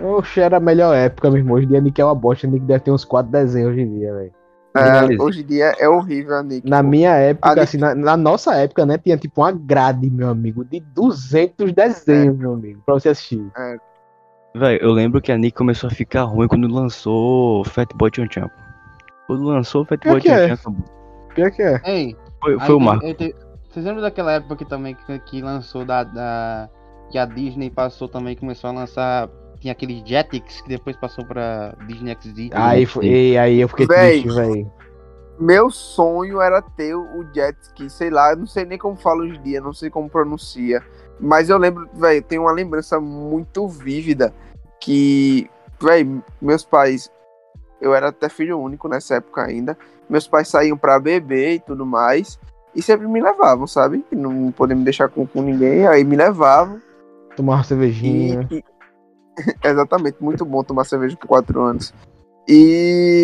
Oxe, era a melhor época, meu irmão. Hoje em dia Nick é uma bosta. Nick deve ter uns quatro desenhos hoje em dia, velho. É, hoje em dia é horrível a Nick. Na pô. minha época, Ali- assim, na, na nossa época, né, tinha tipo uma grade, meu amigo, de 200 desenhos, meu amigo, pra você assistir. Véi, eu lembro que a Nick começou a ficar ruim quando lançou Fatboy Chan Chan. Quando lançou o Fatboy que Chan é? Chan. Pior que é. Ei, foi, aí foi o tem- Marco. aí tem- Vocês lembram daquela época que também que, que lançou da, da. Que a Disney passou também, começou a lançar. Tinha aquele Jetix que depois passou pra Disney XD. Aí, foi, aí eu fiquei Véi. triste, velho. Meu sonho era ter o jet ski, sei lá, eu não sei nem como fala hoje em dia, não sei como pronuncia. Mas eu lembro, velho, tenho uma lembrança muito vívida que, velho, meus pais, eu era até filho único nessa época ainda. Meus pais saíam pra beber e tudo mais. E sempre me levavam, sabe? Não podiam me deixar com, com ninguém. Aí me levavam. Tomar uma cervejinha. E, e- exatamente, muito bom tomar cerveja com 4 anos. E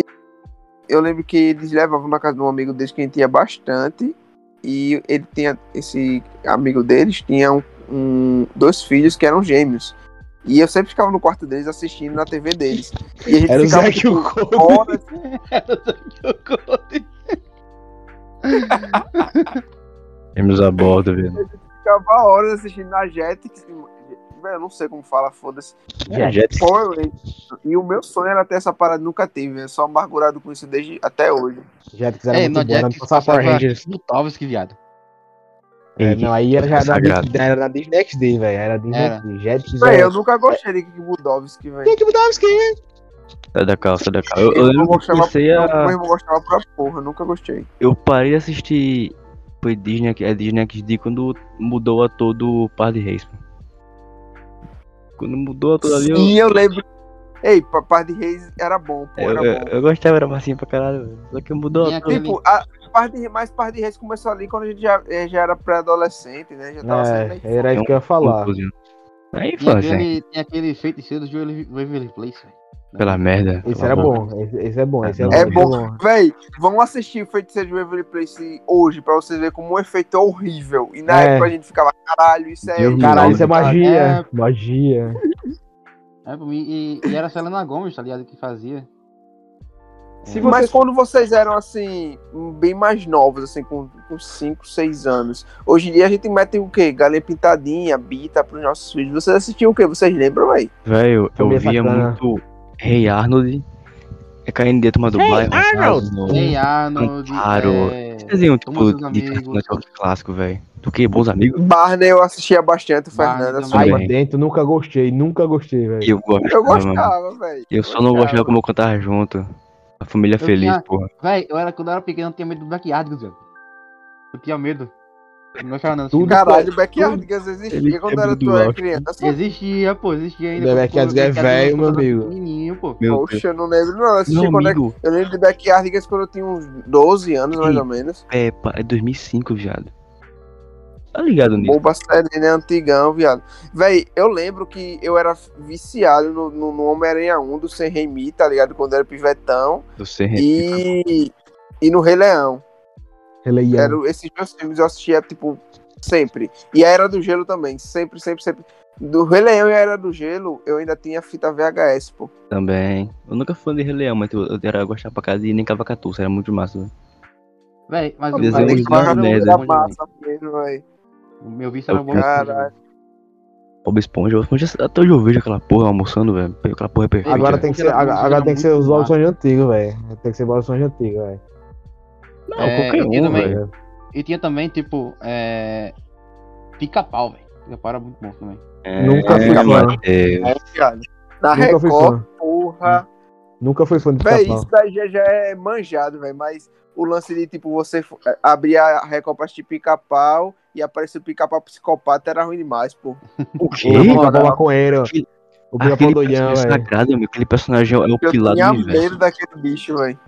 eu lembro que eles levavam na casa de um amigo deles que a gente ia bastante. E ele tinha, esse amigo deles tinha um, um- dois filhos que eram gêmeos. E eu sempre ficava no quarto deles assistindo na TV deles. E a gente Era o ficava o tipo, Cody. horas, Temos a bordo, velho. ficava horas assistindo na Jetix. Velho, eu não sei como fala, foda-se. É, Rangers. E o meu sonho era ter essa parada, nunca tive. Eu sou amargurado com isso desde até hoje. Jetix era Ei, muito no bom, não Jetix passava Power Rangers. Butovski, viado. É, não, aí era já. Disney- era na Disney XD, velho. Era Disney Era. XD. Jetix eu nunca gostei de Kik Budovski, velho. Mudar o skin. Sai da calça, sai da calça. Eu, eu Eu não eu comecei eu, a. irmão gostava pra porra, eu nunca gostei. Eu parei de assistir. Foi Disney, é Disney XD quando mudou o ator do Par de Reis. pô. Quando mudou o ator ali, eu, Sim, eu lembro. Ei, Papai de Reis era bom, pô, eu, era eu, bom. eu gostava, era massinho pra caralho. Só que mudou o Tinha ator. aquele- Tipo, a Par de, mais Par de Reis começou ali quando a gente já, eh, já era pré-adolescente, né? Já tava É, era isso que eu ia falar. Na Tinha infância, tinha aquele feiticeiro do Waverly Place, velho. Pela merda. Esse Pela era boca. bom. Esse, esse é bom. Esse é, É bom. bom. Véi, vamos assistir o Feiticeiro de Waverly Place hoje pra vocês verem como o efeito é horrível. E na É. época a gente ficava, caralho, isso é. Deus Caralho, isso é magia. é- Magia. É, pra mim, e, e era a Selena Gomes, tá ligado? Que fazia. Se É. você- Mas quando vocês eram assim, bem mais novos, assim, com 5, 6 anos, hoje em dia a gente mete o quê? Galinha pintadinha, bita pros nossos filhos. Vocês assistiam o quê? Vocês lembram, véi? Velho, eu via Sacana. muito Rei Arnold. É caindo dentro uma do bairro. Arnold! sabe? Ei, Arnold. Claro. É... Desenho Toma tipo de network clássico, velho. Do que? Bons amigos? Barney eu assistia bastante, o Fernando Aí Também. dentro, nunca gostei. Nunca gostei, velho. Eu. Eu mano. gostava, velho. Eu só não gostava como eu cantava junto. A família feliz, tinha- porra. Véi, eu era, quando eu era pequeno, eu tinha medo do Backyardigans, velho. Eu tinha medo. Não não. Tudo Caralho, o Backyardigans existia Ele quando é era do tu era alto. criança. Existia, pô, existia ainda. Pô, é velho, meu era amigo. Pequenininho, pô. Meu Deus. Poxa, eu não lembro, não. Eu assisti Meu quando é- amigo, Eu lembro de Backyardigans quando eu tinha uns 12 anos, mais ou menos. Peppa, é 2005, viado. Tá ligado nisso? Boba série, né? Antigão, viado. Véi, eu lembro que eu era viciado no, no, no Homem-Aranha 1 do Sem Remi, tá ligado? Quando eu era pivetão. Eu sei, E, e no Rei Leão. Era, Leão. esses dois filmes eu assistia, tipo, sempre. E a Era do Gelo também. Sempre, sempre, sempre. Do Rei Leão e a Era do Gelo, eu ainda tinha fita VHS, pô. também. Eu nunca fui de Rei Leão, mas eu, eu era gostar pra casa e nem cavacatu, era muito massa. velho. Véi, mas o Desenho mas merda. Era massa mesmo, véi. O meu vício era bom. Caralho. Bob Esponja, Bob Esponja, até hoje eu vejo aquela porra almoçando, velho. Aquela porra é perfeita. Agora tem que ser, agora, tem que ser os Bob. Esponja antigos, velho. Tem que ser Bob Esponja antigo, velho. Não, É, qualquer eu tinha um, também- velho. E tinha também, tipo, é... Pica-pau, velho. Pica-pau era muito bom também. Nunca fui fã. É. Na Nunca Record, porra. Nunca fui fã de Véi, pica-pau. isso daí já, já é manjado, velho. Mas o lance de, tipo, você f- abrir a Record pra assistir pica-pau e aparecer o pica-pau psicopata era ruim demais, pô. O O quê? pica-pau maconheiro. O pica-pau personagem velho. sagrado, meu. Aquele personagem é o Eu pilar do tinha universo. medo daquele bicho, velho.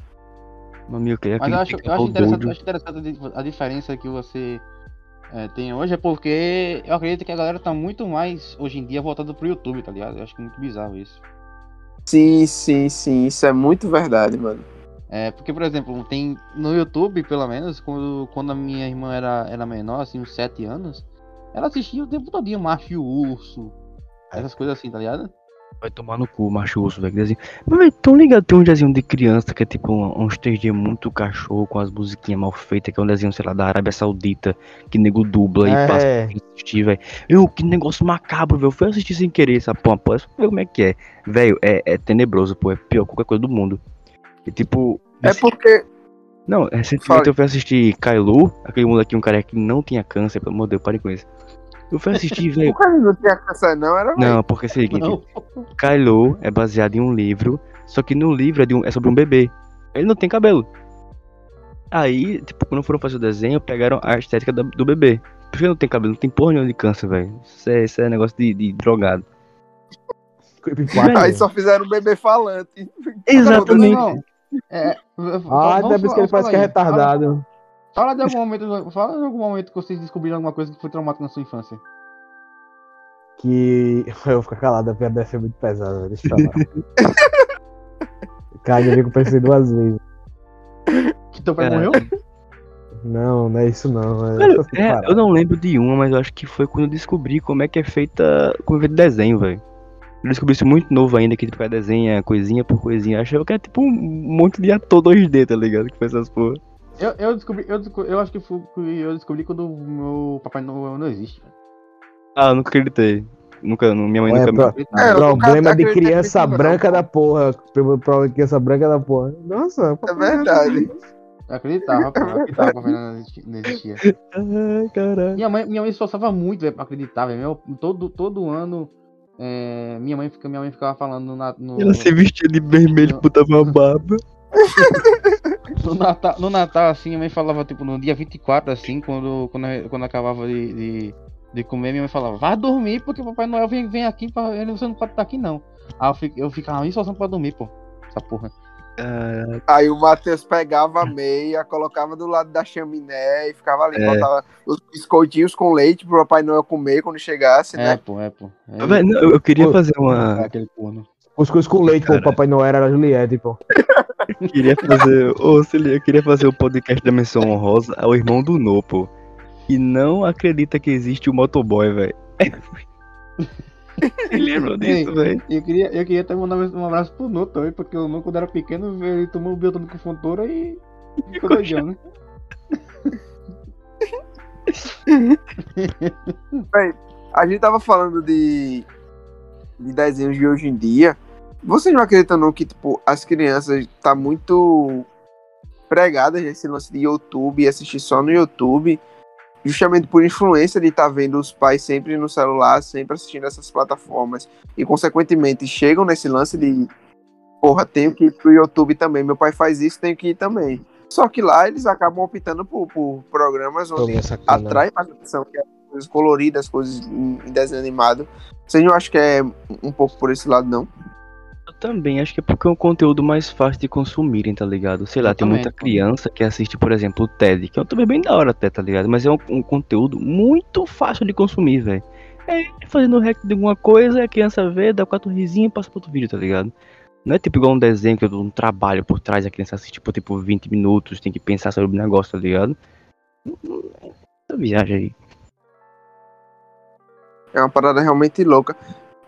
Meu Mas eu acho, eu pica-pau acho interessante, eu acho interessante a di- a diferença que você é, tem hoje, é porque eu acredito que a galera tá muito mais, hoje em dia, voltada pro YouTube, tá ligado? Eu acho que é muito bizarro isso. Sim, sim, sim. Isso é muito verdade, mano. É, porque, por exemplo, tem no YouTube, pelo menos, quando, quando a minha irmã era, era menor, assim, uns 7 anos, ela assistia o tempo todo, Macho e o Urso, essas coisas assim, tá ligado? Vai tomar no cu, macho urso, velho. Mas, velho, tão ligado, tem um desenho de criança que é tipo um- uns 3D muito cachorro com as musiquinhas mal feitas, que é um desenho, sei lá, da Arábia Saudita, que nego dubla e É. passa pra assistir, velho. Eu, que negócio macabro, velho. Fui assistir sem querer essa porra, pô. É só pra ver como é que é. Velho, é, é tenebroso, pô. É pior que qualquer coisa do mundo. E tipo. É porque. Não, recentemente Fala. eu fui assistir Kailu, aquele molequinho, um cara que não tinha câncer, pelo amor de Deus, pare com isso. Eu fui assistir, velho. O cara não tinha câncer, não, era. Não, porque é o seguinte, Não. Kylo é baseado em um livro, só que no livro é, de um- é sobre um bebê. Ele não tem cabelo. Aí, tipo, quando foram fazer o desenho, pegaram a estética da- do bebê. Porque não tem cabelo, não tem porra nenhuma de câncer, velho. Isso é, isso é negócio de, de drogado. Aí só fizeram um bebê falante. Exatamente. Não, não. É, Ah, até por isso que ele parece que é retardado. Fala, de algum momento, fala de algum momento que vocês descobriram alguma coisa que foi traumática na sua infância. Que. Eu vou ficar calado, a piada deve ser muito pesada, deixa eu falar. Cara, eu pensei duas vezes. Que teu pai É. morreu? Não, não é isso não. É Velho, essas é, eu não lembro de uma, mas eu acho que foi quando eu descobri como é que é feita. Como é feito desenho, velho. Eu descobri isso muito novo ainda, que tipo, é desenha coisinha por coisinha. Eu achava que era tipo um monte de ator 2D, tá ligado? Que faz essas porra. Eu, eu descobri, eu, eu acho que foi, eu descobri quando o meu papai Noel não existe. velho. Ah, eu nunca acreditei. Nunca, minha mãe Ué, nunca pro- É, Problema nunca de criança não, branca da porra. Problema de criança branca da porra. Nossa, É verdade. Eu acreditava, pô, eu acreditava que o papai Noel não existi- não existia. Ai, caralho. Minha mãe, minha mãe esforçava muito velho, pra acreditar, velho. Todo, todo ano, é, minha, mãe, fica- minha mãe ficava falando na- no, Ela se vestia de vermelho, puta bababa. no, Natal, no Natal, assim, minha mãe falava, tipo, no dia 24, assim, quando, quando, quando acabava de, de, de comer, minha mãe falava, vai dormir, porque o Papai Noel vem, vem aqui, pra, ele, você não pode estar aqui, não. Aí eu, fico, eu ficava me esforçando pra dormir, pô. Essa porra. Aí o Matheus pegava a meia, colocava do lado da chaminé e ficava ali, É. botava os biscoitinhos com leite pro Papai Noel comer quando chegasse, É, né? pô, é, pô. É, Véi, não, eu, eu queria Pô, fazer é uma. aquele corno. Cuscuz com leite, pô. Cara. O Papai Noel era a Juliette, pô. Queria fazer. Ô, liga, eu queria fazer o podcast da menção honrosa ao irmão do No, pô. E não acredita que existe o motoboy, velho. Você lembra disso, velho? Eu queria, eu queria até mandar um abraço pro Nuno também, porque o Nuno, quando era pequeno, ele tomou o biotônico com fontora e ficou doidão, né? A gente tava falando de, de desenhos de hoje em dia. Vocês não acreditam não que, tipo, as crianças tá muito pregadas nesse lance de YouTube e assistir só no YouTube, justamente por influência de estar vendo os pais sempre no celular, sempre assistindo essas plataformas, e consequentemente chegam nesse lance de porra, tenho que ir pro YouTube também, meu pai faz isso, tenho que ir também. Só que lá eles acabam optando por, por programas onde sacanagem. atrai mais atenção, que é coisas coloridas, coisas em desenho animado. Vocês não acham que é um pouco por esse lado, não? Também, acho que é porque é um conteúdo mais fácil de consumirem, tá ligado? Sei lá, Eu tem também, muita pô. criança que assiste, por exemplo, o TED, que é um também bem da hora até, tá ligado? Mas é um, um conteúdo muito fácil de consumir, velho. É fazendo rec de alguma coisa, a criança vê, dá quatro risinhos e passa pro outro vídeo, tá ligado? Não é tipo igual um desenho que eu dou um trabalho por trás, a criança assiste por tipo 20 minutos, tem que pensar sobre o negócio, tá ligado? Essa viagem aí. É uma parada realmente louca.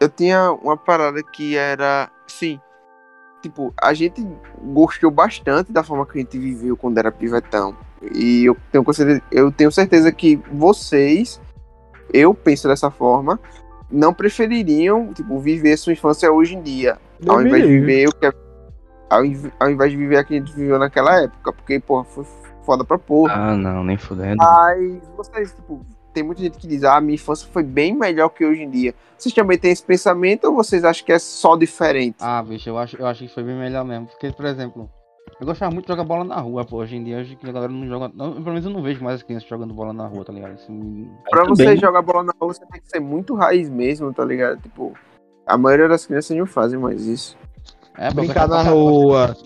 Eu tinha uma parada que era. Sim. Tipo, a gente gostou bastante da forma que a gente viveu quando era pivetão. E eu tenho, eu tenho certeza que vocês, eu penso dessa forma, não prefeririam, tipo, viver sua infância hoje em dia. Ao invés de viver o que. Ao, inv- ao invés de viver o que a gente viveu naquela época. Porque, porra, foi foda pra porra. Ah, não, nem fudendo. Mas vocês, tipo, tem muita gente que diz, ah, minha infância foi bem melhor que hoje em dia. Vocês também têm esse pensamento ou vocês acham que é só diferente? Ah, bicho, eu acho, eu acho que foi bem melhor mesmo. Porque, por exemplo, eu gostava muito de jogar bola na rua, pô. Hoje em dia, hoje que a galera não joga. Não, pelo menos eu não vejo mais as crianças jogando bola na rua, tá ligado? Assim, pra você jogar bola na rua, você tem que ser muito raiz mesmo, tá ligado? Tipo, a maioria das crianças não fazem mais isso. é, Brincar na rua,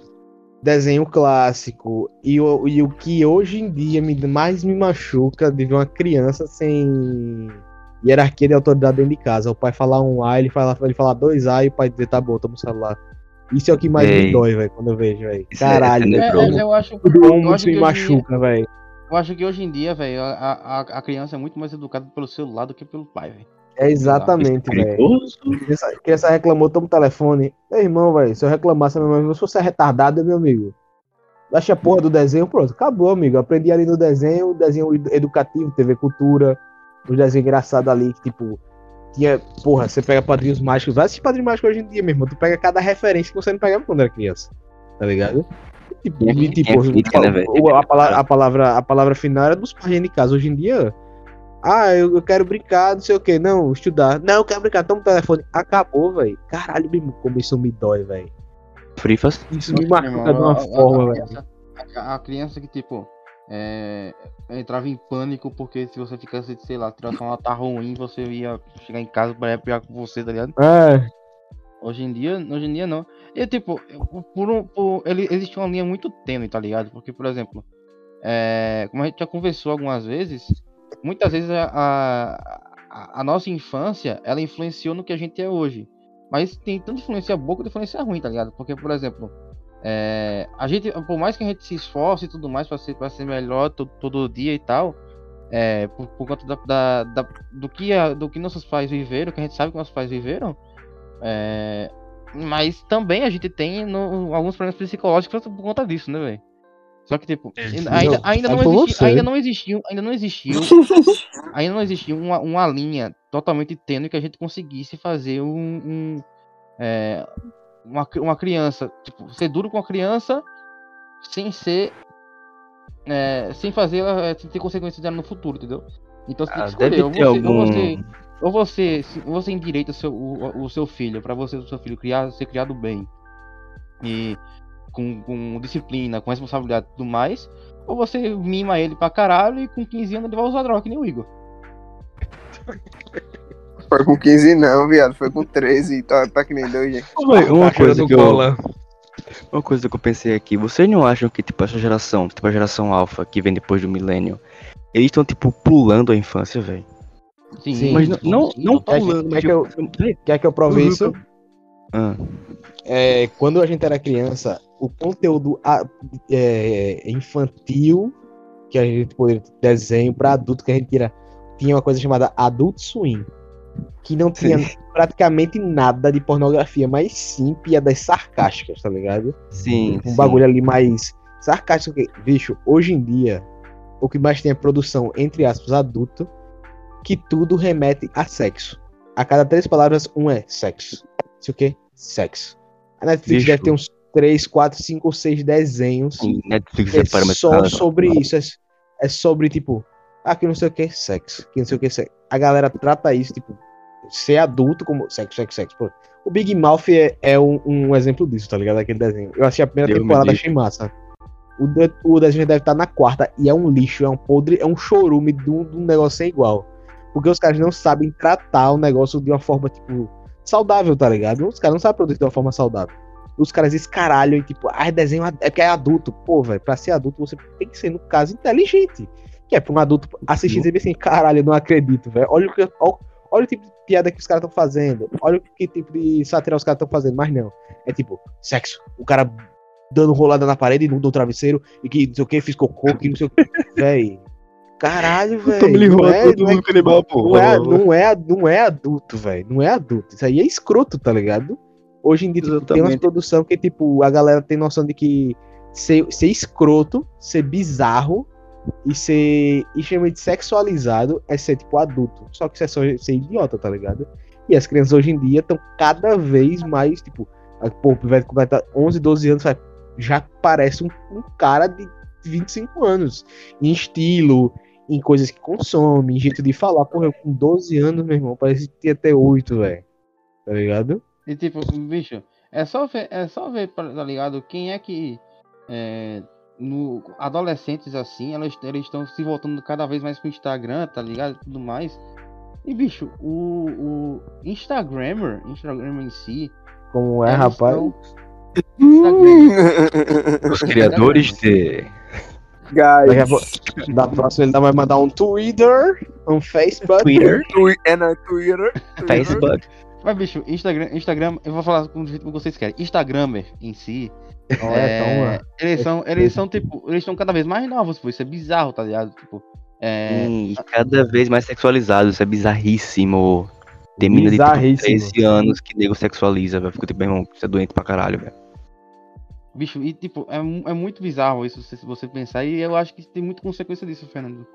desenho clássico. E o, e o que hoje em dia me, mais me machuca de ver uma criança sem hierarquia de autoridade dentro de casa. O pai falar um A, ele fala, ele fala dois A e o pai dizer, tá bom, toma o celular. Isso é o que mais Ei. me dói, velho, quando eu vejo, velho. É Caralho. É, velho. é, eu acho, Como eu acho isso que me hoje em dia- machuca, velho. eu acho que hoje em dia, velho, a, a, a criança é muito mais educada pelo celular do que pelo pai, velho. É exatamente, velho. Perigoso. Criança, criança reclamou, toma o telefone. Meu irmão, velho, se eu reclamasse, meu irmão, se você é retardado, meu amigo. Baixa a porra do desenho, pronto, acabou, amigo. Aprendi ali no desenho, desenho ed- educativo, TV Cultura, os desenhos engraçados ali, que tipo, tinha, porra, você pega padrinhos mágicos, vai assistir padrinhos mágicos hoje em dia, meu irmão. Tu pega cada referência que você não pegava quando era criança, tá ligado? Tipo, e, que- tipo, tinha crítica, né, velho? o- a, palavra, a, palavra, a palavra final era dos pais de casa. Hoje em dia, ah, eu, eu quero brincar, não sei o que, não, estudar. Não, eu quero brincar, toma o telefone. Acabou, velho. Caralho, mesmo, como isso me dói, velho. Frifas. Isso me machuca irmão, de uma a- a- forma, a velho. A, a criança que, tipo, é, entrava em pânico porque se você ficasse, sei lá, tirasse uma nota ruim, você ia chegar em casa para pior com você, tá ligado? É, Hoje em dia, hoje em dia não. E tipo, por um, por, ele, existe uma linha muito tênue, tá ligado? Porque, por exemplo, é, como a gente já conversou algumas vezes, muitas vezes a, a, a nossa infância, ela influenciou no que a gente é hoje. Mas tem tanto influência boa quanto influência ruim, tá ligado? Porque, por exemplo, é, a gente, por mais que a gente se esforce e tudo mais pra ser, pra ser melhor to- todo dia e tal, é, por, por conta da, da- da- do, que a- do que nossos pais viveram, que a gente sabe que nossos pais viveram, é, mas também a gente tem no- alguns problemas psicológicos por conta disso, né, velho? Só que, tipo, ainda, não, ainda, fale não existiu, você. ainda não existiu, ainda não existiu, ainda não existiu uma, uma linha totalmente tênue que a gente conseguisse fazer um, um, é, uma, uma criança, tipo, ser duro com a criança sem ser, é, sem fazer ela é, ter consequências dela no futuro, entendeu? Então você tem Ah, que escolher, ou você, algum. ou você, ou você, você endireita o seu, o, o seu filho, pra você, o seu filho criar, ser criado bem e com, com disciplina, com responsabilidade e tudo mais, ou você mima ele pra caralho e com 15 anos ele vai usar droga, que nem o Igor. Foi com 15 não, viado. Foi com 13. Tá, tá que nem dois, gente. Uma coisa que eu, uma coisa que eu pensei aqui, vocês não acham que tipo essa geração, tipo a geração alfa que vem depois do milênio, eles estão tipo pulando a infância, velho? Sim, Sim, Mas não, não, não Quer que- pulando, quer que eu- tipo, Quer que eu prove Uhum. isso? Ah, É, quando a gente era criança, o conteúdo é, infantil que a gente poderia desenho para adulto que a gente tira tinha uma coisa chamada Adult Swim, que não tinha praticamente nada de pornografia, mas sim piadas sarcásticas, tá ligado? sim, Um sim. bagulho ali mais sarcástico que, bicho, hoje em dia o que mais tem é produção entre aspas adulto que tudo remete a sexo. A cada três palavras, um é sexo. Isso o quê? Sexo. A Netflix Bicho. deve ter uns 3, 4, 5 ou 6 desenhos Sim, Netflix é é parâmetro. só sobre isso. É, é sobre, tipo, ah, que não sei o que, sexo. Que não sei o que, sexo. A galera trata isso, tipo, ser adulto como sexo, sexo, sexo. Pô, o Big Mouth é, é um, um exemplo disso, tá ligado? Aquele desenho. Eu assisti a primeira Deus temporada, achei massa. O, de- o desenho deve estar na quarta e é um lixo, é um podre, é um chorume de um, de um negócio sem igual. Porque os caras não sabem tratar o negócio de uma forma, tipo, saudável, tá ligado? Os caras não sabem produzir de uma forma saudável. Os caras escaralham e, tipo, ah, desenho ad- é porque é adulto. Pô, velho, pra ser adulto você tem que ser, no caso, inteligente. Que é pra um adulto assistir e assim, caralho, eu não acredito, velho. Olha o que. Olha, olha o tipo de piada que os caras estão fazendo. Olha o que tipo de sátira os caras estão fazendo. Mas não. É tipo, sexo. O cara dando rolada na parede, no do travesseiro, e que não sei o que, fiz cocô, que não sei o que. Véi. Caralho, velho. Não é, não, é, canibal, não, é, não, é, não é adulto, velho. Não é adulto. Isso aí é escroto, tá ligado? Hoje em dia tipo, tem umas produção que, tipo, a galera tem noção de que ser, ser escroto, ser bizarro e ser extremamente sexualizado é ser, tipo, adulto. Só que isso é só ser idiota, tá ligado? E as crianças hoje em dia estão cada vez mais, tipo, a- pô, vai completar 11, 12 anos, já parece um, um cara de 25 anos. Em estilo, em coisas que consome, em jeito de falar. Porra, eu com 12 anos, meu irmão, parece que tinha até 8, velho. Tá ligado? E tipo, bicho, é só ver, é só ver, tá ligado? Quem é que é, no adolescentes assim, elas eles estão se voltando cada vez mais pro Instagram, tá ligado? E Tudo mais. E bicho, o, o Instagrammer, Instagram em si, Como é, rapaz. Instagram. Os criadores de. Daqui a Guys. pouco, da próxima ele vai mandar um Twitter, um Facebook. Twitter, Twi- É na Twitter. Facebook. Mas, bicho, Instagram, Instagram, eu vou falar com do jeito que vocês querem. Instagramer em si, Não é, é, eles são, eles são, tipo, eles estão cada vez mais novos, pô. Isso é bizarro, tá ligado? Tipo, é, Sim, e cada vez mais sexualizado, isso é bizarríssimo. Tem menina de tipo, Bizarríssimo. 13 anos que nego sexualiza, velho. Fico tipo, meu irmão, você é doente pra caralho, velho. Bicho, e tipo, é, é muito bizarro isso se você pensar. E eu acho que tem muita consequência disso, Fernando.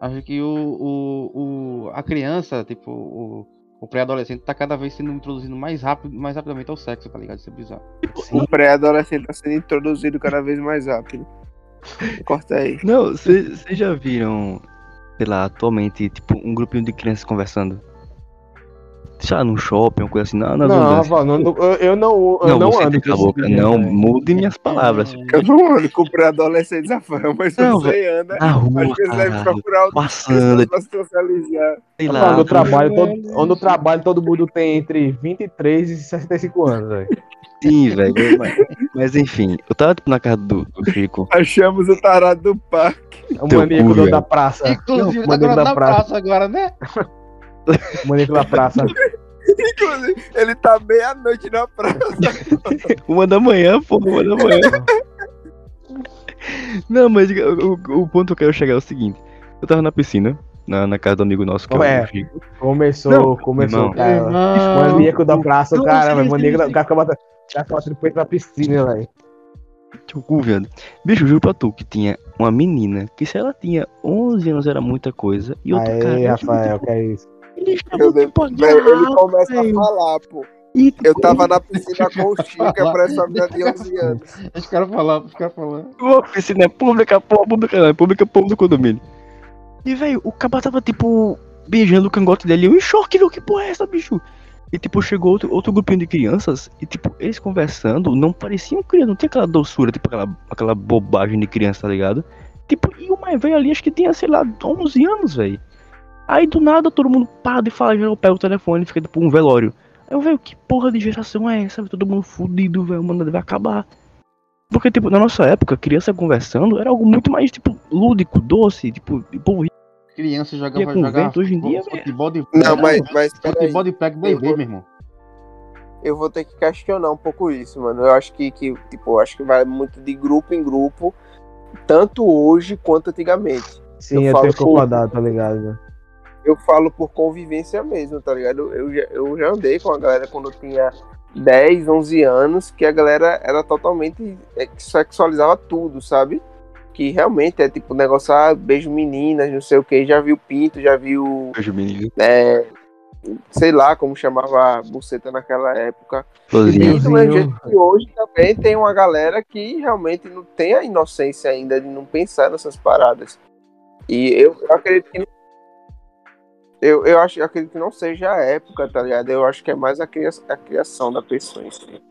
Acho que o, o, o a criança, tipo, o, o pré-adolescente tá cada vez sendo introduzido mais rápido, mais rapidamente ao sexo, tá ligado? Isso é bizarro. O pré-adolescente tá sendo introduzido cada vez mais rápido. Corta aí. Não, vocês já viram, sei lá, atualmente, tipo, um grupinho de crianças conversando? Sei lá, num shopping, uma coisa assim, não, nas Não, ambulâncias. Rafael, não, eu, eu não, eu Não, não você ando com a boca, não, mude minhas palavras. Eu não ando com pré-adolescentes, Rafael, mas Não, você anda. Na rua, caralho, procurar passando, pra socializar. sei lá. onde eu trabalho, todo, onde eu trabalho, todo mundo tem entre 23 e 65 anos, velho. Sim, velho. Mas, mas enfim, eu tava tipo na casa do, do Chico. Achamos o tarado do parque. É o Teu maníaco cu, do- velho. da praça. Inclusive, Não, tá agora da na praça. praça agora, né? Maníaco da praça. Inclusive, ele tá meia-noite na praça. Uma da manhã, pô, uma da manhã. Não, mas o, o- ponto que eu quero chegar é o seguinte. Eu tava na piscina, na, na casa do amigo nosso, que é o Chico. Começou, Não, começou, irmão. cara. Irmão. Maníaco da praça, o Não, cara, velho. sim, Maníaco da. sim. O cara fica botando. O cara fica botando depois na piscina, velho. Teu cu, viado. Bicho, juro pra tu que tinha uma menina que se ela tinha 11 anos era muita coisa. E outro Aí, cara. Rafael, que é isso? Ele ele começa a velho. falar, pô. E, Eu tava na piscina com o Chica pra essa menina de 11 anos. Os caras falando, os caras falando. Uma piscina é pública, porra, pública não, é pública, do condomínio. E, velho, o cara tava, tipo, beijando o cangote dele. Eu em choque, velho, que porra é essa, bicho? E, tipo, chegou outro, outro grupinho de crianças e, tipo, eles conversando, não pareciam crianças, não tinha aquela doçura, tipo, aquela, aquela bobagem de criança, tá ligado? Tipo, e o mais velho ali, acho que tinha, sei lá, 11 anos, velho. Aí, do nada, todo mundo para de falar, já pega o telefone e fica, tipo, um velório. Aí eu, velho, que porra de geração é essa? Todo mundo fudido, velho, mano, deve acabar. Porque, tipo, na nossa época, criança conversando era algo muito mais, tipo, lúdico, doce, tipo, o povo ria Criança jogava, com jogava vento hoje em dia, futebol de Não, mas, mas peraí. futebol de pega bebê, Eu vou- meu irmão. eu vou ter que questionar um pouco isso, mano. Eu acho que, que tipo, eu acho que vai muito de grupo em grupo, tanto hoje quanto antigamente. Sim, Eu eu, tenho que concordar, tá ligado? Eu falo por convivência mesmo, tá ligado? Eu já, eu já andei com a galera quando eu tinha 10, 11 anos, que a galera era totalmente sexualizava tudo, sabe? Que realmente é tipo negócio, ah, beijo meninas, não sei o que, já viu pinto, já viu, Beijo, menino. é, sei lá como chamava a buceta naquela época. E Florzinha. do mesmo jeito que hoje também tem uma galera que realmente não tem a inocência ainda de não pensar nessas paradas. E eu, eu acredito que não, eu, eu acho eu acredito que não seja a época, tá ligado? Eu acho que é mais a, cria, a criação da pessoa em si.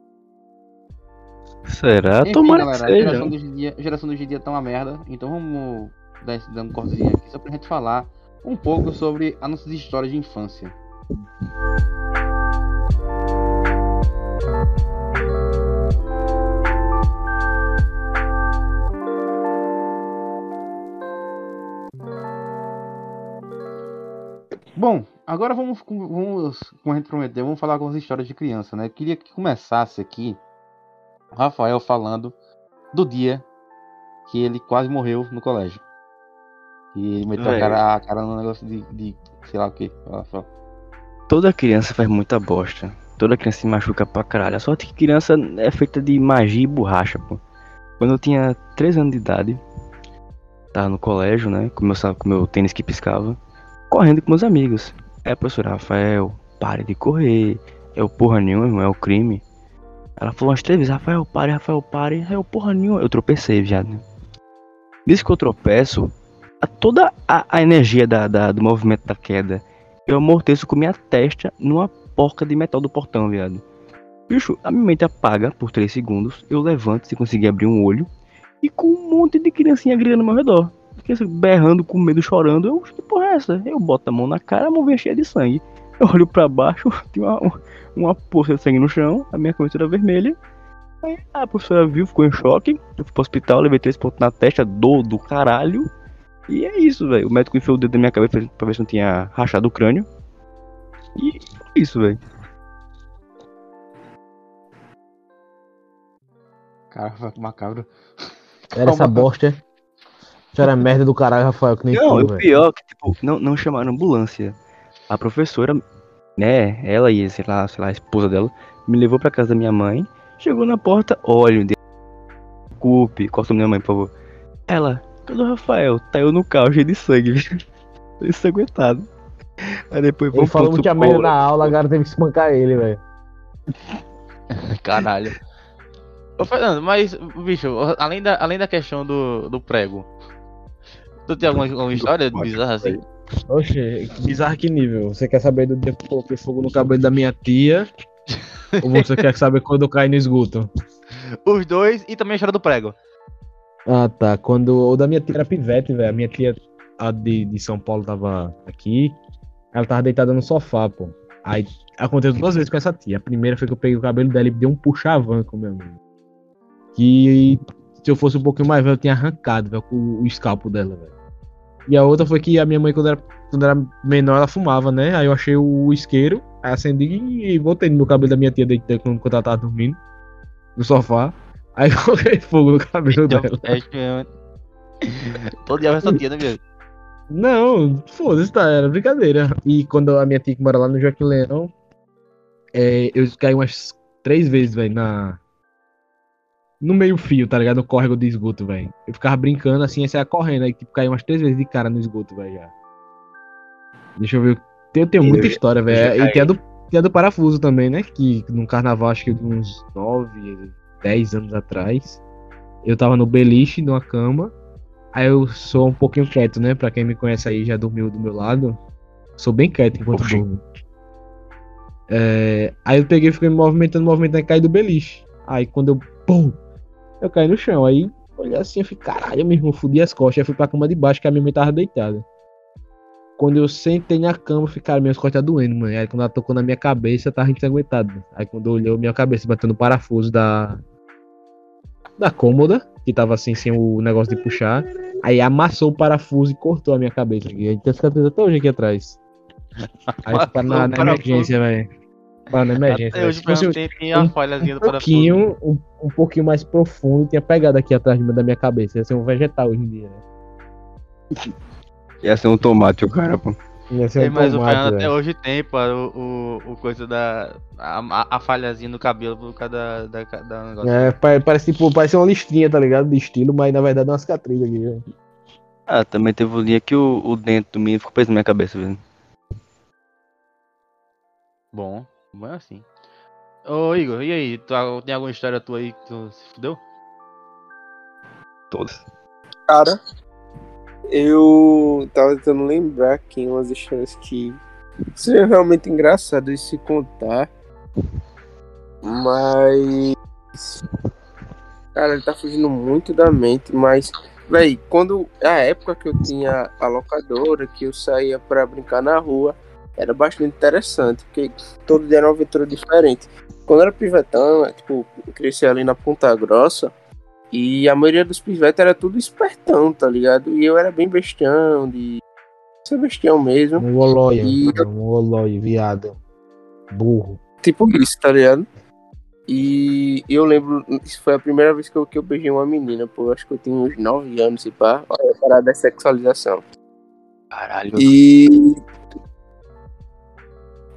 Será? Enfim, Tomara galera, que a seja. geração do hoje em dia, a geração do hoje em dia tá uma merda. Então vamos dar esse dando um cortezinho aqui só pra gente falar um pouco sobre as nossas histórias de infância. Bom, agora vamos, vamos, como a gente prometeu, vamos falar algumas histórias de criança, né? Eu queria que começasse aqui o Rafael falando do dia que ele quase morreu no colégio. E ele meteu a Véi. cara, a cara no negócio de, de sei lá o que. Toda criança faz muita bosta. Toda criança se machuca pra caralho. A sorte é que criança é feita de magia e borracha, pô. Quando eu tinha 3 anos de idade, tava no colégio, né? Com meu, com meu tênis que piscava, correndo com meus amigos. Aí a professora, Rafael, pare de correr. É o porra nenhuma, irmão, é o crime. Ela falou umas três vezes, Rafael, pare, Rafael, pare. É o porra nenhuma. Eu tropecei, viado. Desde que eu tropeço, a- toda a, a energia da, da- do movimento da queda eu amorteço com minha testa numa porca de metal do portão, viado. Bicho, a minha mente apaga por 3 segundos, eu levanto se conseguir abrir um olho, e com um monte de criancinha gritando ao meu redor. Criança berrando, com medo, chorando. Eu, que porra é essa? Eu boto a mão na cara, a mão vem cheia de sangue. Eu olho pra baixo, tem uma, uma poça de sangue no chão, a minha cabeça era vermelha. Aí a professora viu, ficou em choque. Eu fui pro hospital, levei três pontos na testa, dor do caralho. E é isso, velho. O médico enfiou o dedo na minha cabeça pra ver se não tinha rachado o crânio. E é isso, velho. Cara, macabro. Era essa bosta. Isso era merda do caralho, Rafael, que nem Não, tu, o pior é que, tipo, não, não chamaram ambulância. A professora, né, ela e, sei lá, sei lá, a esposa dela, me levou pra casa da minha mãe. Chegou na porta, olha, de... desculpe, corta minha mãe, por favor. Ela, cadê o Rafael? Tá eu no carro, cheio de sangue, viu? Tô ensanguentado. Aí depois Ele falou pro muita merda na aula, agora teve que espancar ele, velho. Caralho. Ô, Fernando, mas, bicho, além da, além da questão do, do prego, tu tem alguma, alguma história bizarra assim? Oxe, bizarro que nível. Você quer saber do dia que eu coloquei fogo no cabelo da minha tia? ou você quer saber quando eu caí no esgoto? Os dois e também a história do prego. Ah, tá. Quando o da minha tia era pivete, velho. A minha tia a de, de São Paulo tava aqui. Ela tava deitada no sofá, pô. Aí aconteceu duas vezes com essa tia. A primeira foi que eu peguei o cabelo dela e dei um puxavanco, meu amigo. Que se eu fosse um pouquinho mais velho, eu tinha arrancado, velho, com o, o escalpo dela, velho. E a outra foi que a minha mãe, quando era, quando era menor, ela fumava, né? Aí eu achei o isqueiro, aí acendi e voltei no cabelo da minha tia deitando quando ela tava dormindo. No sofá. Aí coloquei fogo no cabelo dela. É, é- Todo dia vai essa tia, né, meu? Não, foda-se, tá, era brincadeira. E quando a minha tia que mora lá no Joaquim Leão, é, eu caí umas três vezes, velho, na. No meio fio, tá ligado? No córrego de esgoto, velho. Eu ficava brincando assim, aí saia correndo, aí tipo, caí umas três vezes de cara no esgoto, velho, já. Deixa eu ver. Eu tenho muita Eu história, velho. E tem a, do, tem a do parafuso também, né? Que no carnaval, acho que de uns 9, 10 anos atrás, eu tava no beliche, numa cama. Aí eu sou um pouquinho quieto, né? Pra quem me conhece aí, já dormiu do meu lado. Sou bem quieto enquanto Oxi. durmo. É, aí eu peguei e fiquei me movimentando, movimentando e caí do beliche. Aí quando eu. Pum! Eu caí no chão. Aí olhei assim, eu falei, caralho, meu irmão, fudi as costas. Aí fui pra cama de baixo, que a minha mãe tava deitada. Quando eu sentei na cama, eu falei, cara, minhas costas tá doendo, mano. Aí quando ela tocou na minha cabeça, tava ensanguentado. Aí quando eu olhei, minha cabeça bateu no parafuso da. Da cômoda, que tava assim, sem o negócio de puxar. Aí amassou o parafuso e cortou a minha cabeça. E aí tem certeza até hoje aqui atrás. Aí parar na, o na emergência, velho. Na emergência. Até velho. hoje Se fosse tem, tem a um- falhazinha um do pouquinho, um, um pouquinho mais profundo, tinha pegado aqui atrás de mim- da minha cabeça. Ia ser um vegetal hoje em dia, né? Ia ser um tomate o cara, pô. Ia ser Ei, um mas o tomate, Fernando até hoje tem, pô, o, o, o coisa da. A, a- a falhazinha no cabelo por causa da, da, da negócio. É, pa- parece, tipo, parece uma listinha, tá ligado? De estilo, mas na verdade é uma cicatriz aqui, velho. Ah, também teve um dia que o, o dente do menino ficou preso na minha cabeça, velho. Bom, bom é assim. Ô Igor, e aí? Tu, tem alguma história tua aí que tu se fudeu? Todas. Cara, eu tava tentando lembrar aqui umas histórias que seriam realmente engraçadas de se contar. Mas. Cara, ele tá fugindo muito da mente, mas. Véi, quando. A época que eu tinha a locadora, que eu saía pra brincar na rua, era bastante interessante, porque todo dia era uma aventura diferente. Quando eu era pivetão, é, tipo, eu cresci ali na Ponta Grossa. E a maioria dos pivetes era tudo espertão, tá ligado? E eu era bem bestião, de ser bestião mesmo. Um olói, E- um olói, viado. Burro. Tipo isso, tá ligado? E eu lembro, isso foi a primeira vez que eu, que eu beijei uma menina, pô. eu Acho que eu tinha uns 9 anos e pá. Olha a parada da sexualização. Caralho. E.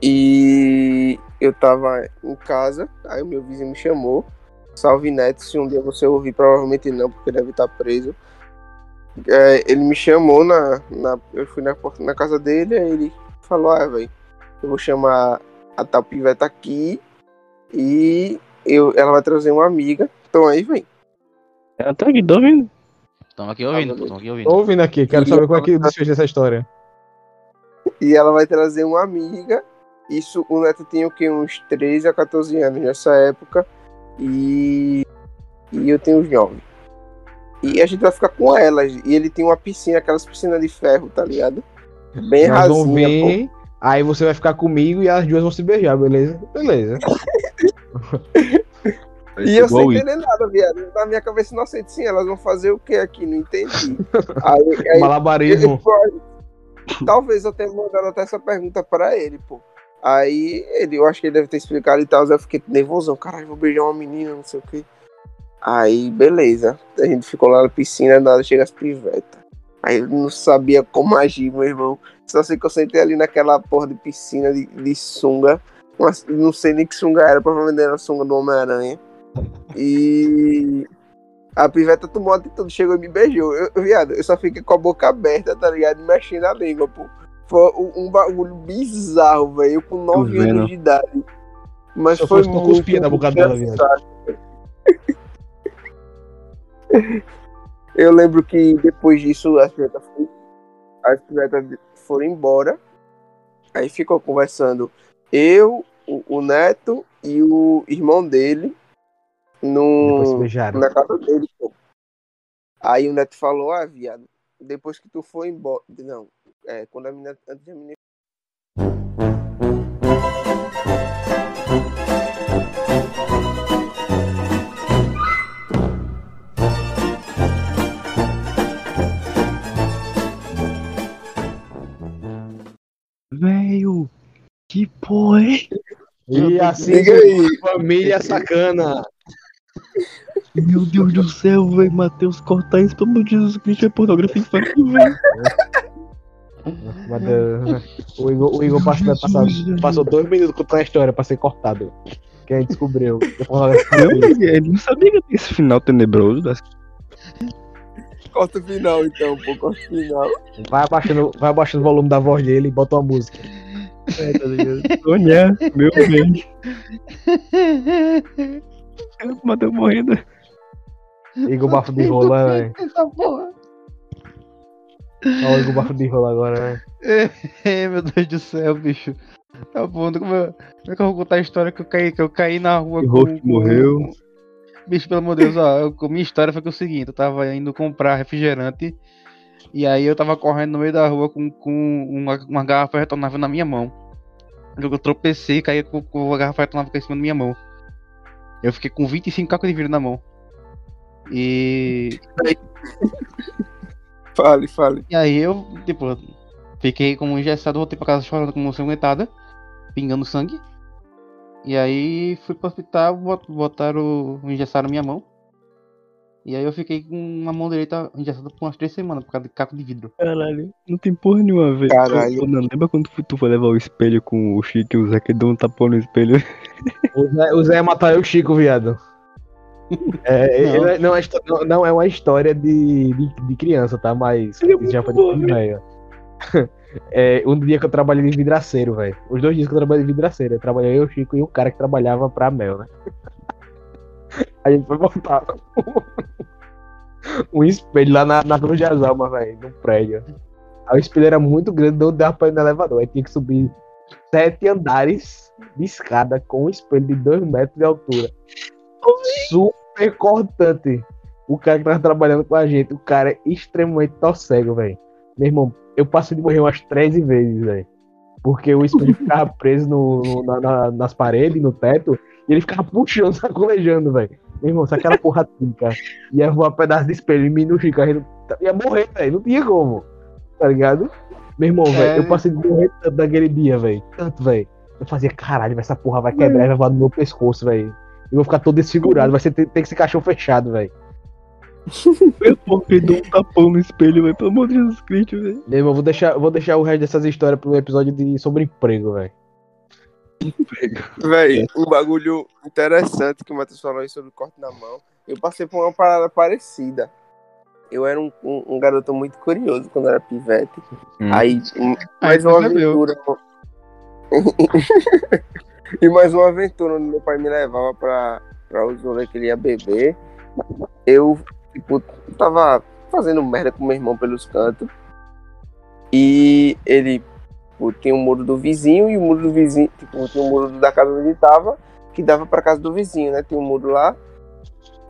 E eu tava em casa, aí o meu vizinho me chamou. Salve Neto, se um dia você ouvir, provavelmente não, porque deve estar preso. É, ele me chamou na, na. Eu fui na, porta- na casa dele, aí ele falou, ah, velho, eu vou chamar a tal piveta aqui e eu, ela vai trazer uma amiga. Então aí vem. Eu tô aqui dormindo. Tamo aqui ouvindo, tamo aqui Tô ouvindo. ouvindo aqui, quero E saber qual é que é desfecho dessa história. E ela vai trazer uma amiga. Isso, o Neto tinha o quê? Uns 13 a 14 anos nessa época. E, e eu tenho uns 9. E a gente vai ficar com elas. E ele tem uma piscina, aquelas piscinas de ferro, tá ligado? Bem Nós vamos rasinha, pô. ver, aí você vai ficar comigo e as duas vão se beijar, beleza? Beleza. E eu sem entender nada, viado. Na minha cabeça inocente, sim, elas vão fazer o que aqui? Não entendi. Aí, aí Malabarismo. eu- talvez eu tenha mandado até essa pergunta pra ele, pô. Aí ele, eu acho que ele deve ter explicado e tal. Eu fiquei nervosão, caralho, vou beijar uma menina, não sei o que. Aí, beleza. A gente ficou lá na piscina, nada, chega as pivetas. Aí eu não sabia como agir, meu irmão. Só sei que eu sentei ali naquela porra de piscina de, de sunga. Mas não sei nem que sunga era, provavelmente era a sunga do Homem-Aranha. E a piveta tomou atitude, chegou e me beijou. Eu, viado, eu só fiquei com a boca aberta, tá ligado? Mexendo a língua, pô. Foi um, bagulho bizarro, velho. Eu com 9 vendo. anos de idade. Mas Se foi fosse, tu muito cuspia na boca dela, viado. engraçado. Eu lembro que depois disso as pivetas foi- as foram embora. Aí ficou conversando eu, o, o neto e o irmão dele no, na casa dele, pô. Aí o neto falou, ah, viado, depois que tu for embora. Não, é, quando a menina. Antes da menina. Velho, que porra, hein? E assim, aí. família sacana. Meu Deus do céu, velho. Matheus, corta isso. Pelo amor de Jesus Cristo, é pornografia infantil, velho. Eh, O Igor, o Igor passou, passou, passou dois minutos contando a história pra ser cortado. Que a gente descobriu. Eu, ele não sabia que tinha esse final tenebroso das Corta o final, então, pô, corta o final. Vai abaixando, vai abaixando o volume da voz dele e bota uma música. É, tá ligado? Meu bem. O Matheus morrendo. Igor bafo de rola, velho. Essa porra. Olha o bafo de rola agora, velho. Ei, meu Deus do céu, bicho. Tá bom, como eu, como é que eu vou contar a história que eu caí, que eu caí na rua O rosto morreu. Bicho, pelo amor de Deus, ó, eu- minha história foi que é o seguinte, eu tava indo comprar refrigerante e aí eu tava correndo no meio da rua com, com uma, uma garrafa retornável na minha mão. Eu tropecei e caí com, com a garrafa retornável em cima da minha mão. Eu fiquei com 25 cacos de vidro na mão. E, Fale, fale. e aí eu, tipo, fiquei como engessado, voltei pra casa chorando como sanguentada, pingando sangue. E aí fui pro hospital, bot- botaram, engessaram minha mão. E aí eu fiquei com uma mão direita engessada por umas três semanas por causa de caco de vidro. Caralho, não tem porra nenhuma, velho. Caralho. Ô, Não, lembra quando tu, foi levar o espelho com o Chico e o Zé que deu um tapão no espelho? O Zé, o Zé ia matar eu, Chico, viado. É, Não. ele não, é, não- é uma história de, de, de criança, tá? Mas é já foi de bom, velho. É, um dia que eu trabalhei de vidraceiro, velho. Os dois dias que eu trabalhei de vidraceiro. Eu trabalhei eu, Chico e um cara que trabalhava pra Mel, né? A gente foi botar um espelho lá na, na Cruz das Almas, velho, no prédio. Aí o espelho era muito grande, não dava pra ir no elevador. Aí tinha que subir sete andares de escada com um espelho de dois metros de altura. Super cortante. O cara que tava trabalhando com a gente, o cara é extremamente cego, velho. Meu irmão, eu passei de morrer umas 13 vezes, velho. Porque o espelho ficava preso no, no- na- na- nas paredes, no teto, e ele ficava puxando, sacolejando, velho. Meu irmão, se aquela porra tinca ia voar um pedaço de espelho em mim no Chico, a gente ia morrer, velho. Não tinha como. Tá ligado? Meu irmão, velho, eu passei de morrer tanto naquele dia, velho. Tanto, velho. Eu fazia, caralho, essa porra vai quebrar e vai voar no meu pescoço, velho. Eu vou ficar todo desfigurado, vai ser, ter, ter que ser caixão fechado, velho. Porra, ele deu um tapão no espelho, velho. Pelo amor de Jesus Cristo, velho. Meu irmão, vou deixar, vou deixar o resto dessas histórias pro episódio de sobre emprego, velho. Véi, um bagulho interessante que o Matheus falou aí sobre o corte na mão. Eu passei por uma parada parecida. Eu era um, um, um garoto muito curioso quando era pivete. Hum. Aí, um- Aí mais uma aventura. e mais uma aventura onde meu pai me levava pra, pra os rolês que ele ia beber. Eu, tipo, tava fazendo merda com meu irmão pelos cantos. E ele tipo, tinha um muro do vizinho e o muro do vizinho, tipo, tinha um muro da casa onde ele tava, que dava pra casa do vizinho, né? Tem um muro lá.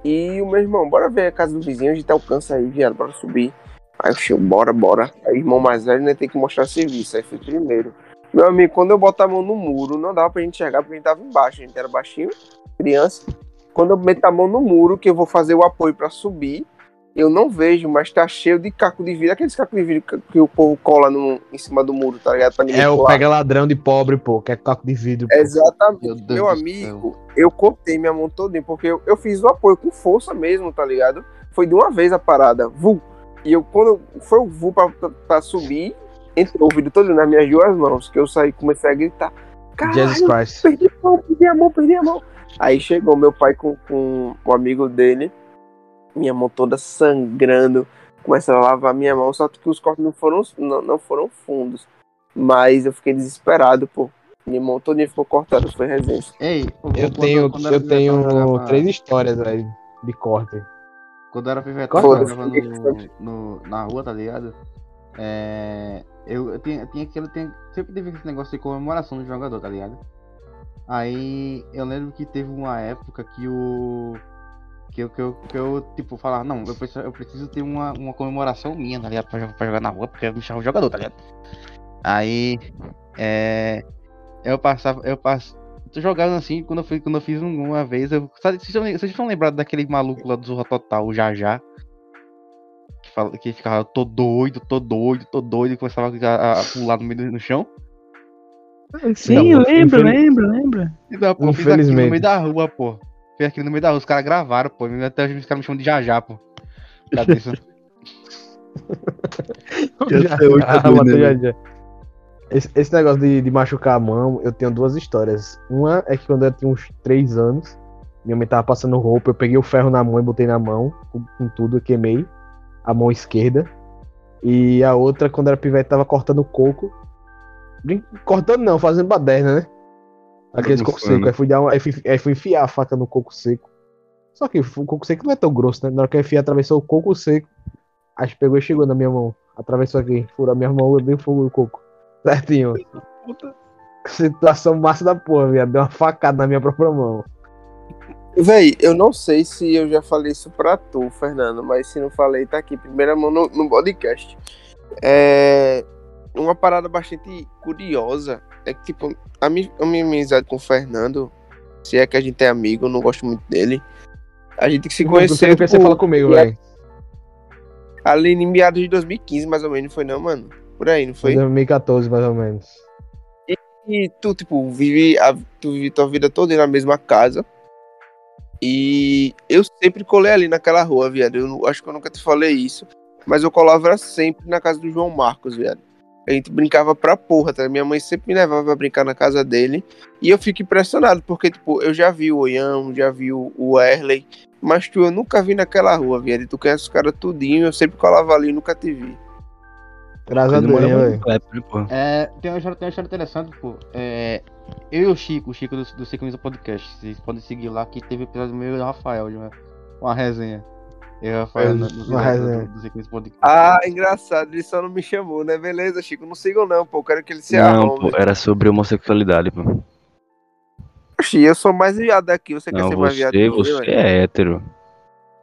E o meu irmão, bora ver a casa do vizinho, a gente alcança aí, viado, bora subir. Aí eu cheio, bora, bora. Aí o irmão mais velho, né, tem que mostrar serviço. Aí fui primeiro. Meu amigo, quando eu botar a mão no muro, não dava pra gente enxergar porque a gente tava embaixo, a gente era baixinho, criança. Quando eu meto a mão no muro, que eu vou fazer o apoio pra subir, eu não vejo, mas tá cheio de caco de vidro. Aqueles cacos de vidro que, o povo cola no, em cima do muro, tá ligado? É o pega ladrão de pobre, pô, que é caco de vidro. pô. Exatamente. Meu Meu amigo, eu cortei minha mão todinha, porque eu, eu fiz o apoio com força mesmo, tá ligado? Foi de uma vez a parada, vu. E eu, quando foi o vu pra, pra, pra subir, entrou o vidro todo nas minhas duas mãos, que eu saí e comecei a gritar. Jesus Caralho, Christ. perdi a mão, perdi a mão, perdi a mão. Aí chegou meu pai com, com um amigo dele, minha mão toda sangrando, começaram a lavar minha mão, só que os cortes não foram, não, não foram fundos. Mas eu fiquei desesperado, pô. Minha mão toda ficou cortada, foi resenha. Ei, Eu quando- tenho, quando eu tenho três histórias, velho, de corte. Quando eu era pivetão, eu jogava no, no- na rua, tá ligado? É, eu, eu tinha, tinha. Tem, sempre teve esse negócio de comemoração do jogador, tá ligado? Aí eu lembro que teve uma época que o. Que eu, que eu, que eu tipo, falava, não, eu preciso, eu preciso ter uma, uma comemoração minha, tá ligado? Pra, pra jogar na rua, porque eu me chamo jogador, tá ligado? Aí. É. Eu passava. Eu passo. Tô jogando assim, quando eu, fui, quando eu fiz um- uma vez, eu. Vocês estão vocês estão lembrados daquele maluco lá do Zorra Total, o Jajá? Que, fala, que ficava, tô doido, tô doido, tô doido, e começava a, a pular no meio do no chão. Sim, Não, lembro, infeliz- lembro, lembro. Então, pô, fiz aquilo no meio da rua, pô. Fiz aquilo no meio da rua, os caras gravaram, pô. Até hoje os caras me chamam de Jajá, pô. Cadê isso? Já onde tá né, já, já. Esse, esse negócio de, de machucar a mão, eu tenho duas histórias. Uma é que quando eu tinha uns três anos, minha mãe tava passando roupa, eu peguei o ferro na mão e botei na mão, com, com tudo, eu queimei a mão esquerda. E a outra, quando era pivete, tava cortando coco. Brin- Cortando não, fazendo baderna, né? Aqueles coco seco. Aí fui, dar uma, aí, fui, aí fui enfiar a faca no coco seco. Só que o coco seco não é tão grosso, né? Na hora que eu enfiei, atravessou o coco seco. Aí pegou e chegou na minha mão. Atravessou aqui, furou a minha mão, eu dei fogo no coco. Certinho. Situação massa da porra, viado. Deu uma facada na minha própria mão. Véi, eu não sei se eu já falei isso pra tu, Fernando, mas se não falei, tá aqui, primeira mão no, no podcast. É. Uma parada bastante curiosa é que, tipo, a minha, a minha amizade com o Fernando, se é que a gente é amigo, eu não gosto muito dele. A gente se Você conheceu não quer você fala comigo, é- velho. ali em meados de 2015, mais ou menos, não foi não, mano? Por aí, não Foi foi? 2014, mais ou menos. E tu, tipo, vive, a, tu vive tua vida toda na mesma casa. E eu sempre colei ali naquela rua, viado. Eu acho que eu nunca te falei isso. Mas eu colava sempre na casa do João Marcos, viado. A gente brincava pra porra, tá? Minha mãe sempre me levava pra brincar na casa dele. E eu fico impressionado, porque, tipo, eu já vi o Oião, já vi o o Erley. Mas tu, eu nunca vi naquela rua, viado. E tu conhece os caras tudinho, eu sempre colava ali e nunca te vi. Graças a Deus, velho. no Kleber, né? É, tem, uma história, tem uma história interessante, pô. É, eu e o Chico, o Chico do, do Minutos Podcast, vocês podem seguir lá que teve episódio meu e do Rafael, de uma, uma resenha. Eu e o Rafael no, no, Uma resenha. do, Minutos Podcast. Ah, engraçado, ele só não me chamou, né? Beleza, Chico, não sigam não, pô. Eu quero que ele se Não, arrombe. pô, era sobre homossexualidade, pô. Oxi, eu sou mais viado daqui, você quer Não, ser mais viado você, você é hétero.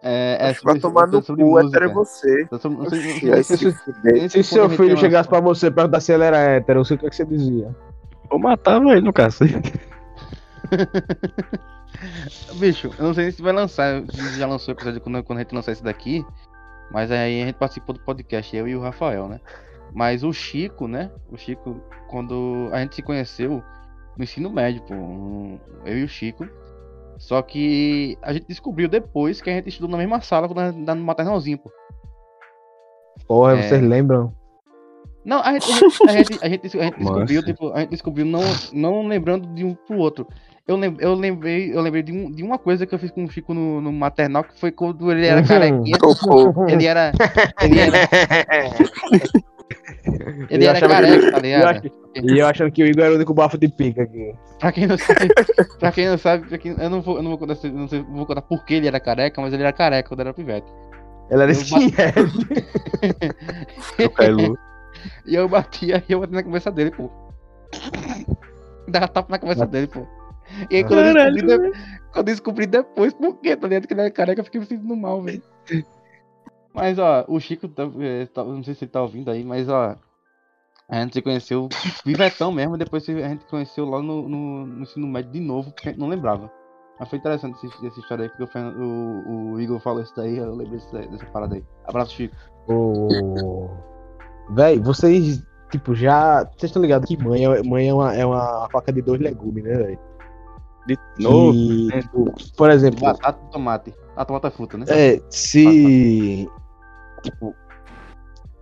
É, é Vai tomar no sobre cu, música. hétero é você. É se seu filho chegasse pra você perguntar se ele era hétero, o que, é que você dizia? Eu matava ele no cacete. Bicho, eu não sei se vai lançar, já lançou o episódio quando, quando a gente lançar esse daqui, mas aí a gente participou do podcast, eu e o Rafael, né? Mas o Chico, né? O Chico, quando a gente se conheceu no ensino médio, pô, eu e o Chico. Só que a gente descobriu depois que a gente estudou na mesma sala quando a gente no maternalzinho, pô. Porra, É. vocês lembram? Não, a gente, a gente, a gente, a gente, a gente descobriu, tipo, a gente descobriu não, não lembrando de um pro outro. Eu, lem, eu lembrei, eu lembrei de, um, de uma coisa que eu fiz com o Chico no, no maternal, que foi quando ele era carequinha. Ele era. Ele era. Ele Eu era careca, ele- tá eu ligado? acho- E eu achando que o Igor era o único bafo de pica aqui. Pra quem não sabe, pra quem não sabe, pra quem, eu não vou, eu não vou contar, não sei, vou contar por que ele era careca, mas ele era careca quando era pivete. Ele era Eu skinhead. O Kailu. E eu batia e eu bati na cabeça dele, pô. Dava tapa na cabeça dele, pô. E aí quando eu, descobri de- quando eu descobri depois por que, tá ligado? Que ele era careca, eu fiquei me sentindo mal, velho. Mas, ó, o Chico, tá, é, tá- não sei se ele tá ouvindo aí, mas, ó. A gente se conheceu vivetão mesmo, depois a gente conheceu lá no, no, no ensino médio de novo, porque a gente não lembrava. Mas foi interessante esse- essa história aí, porque o, o, o Igor falou isso daí, eu lembrei daí- dessa parada aí. Abraço, Chico. O... Véi, vocês, tipo, já. Vocês estão ligados que mãe, é- mãe é, uma, é uma faca de dois legumes, né, velho? De novo. Tipo, por exemplo, Batata e tomate. A tomate é fruta, né? é, se. Tipo.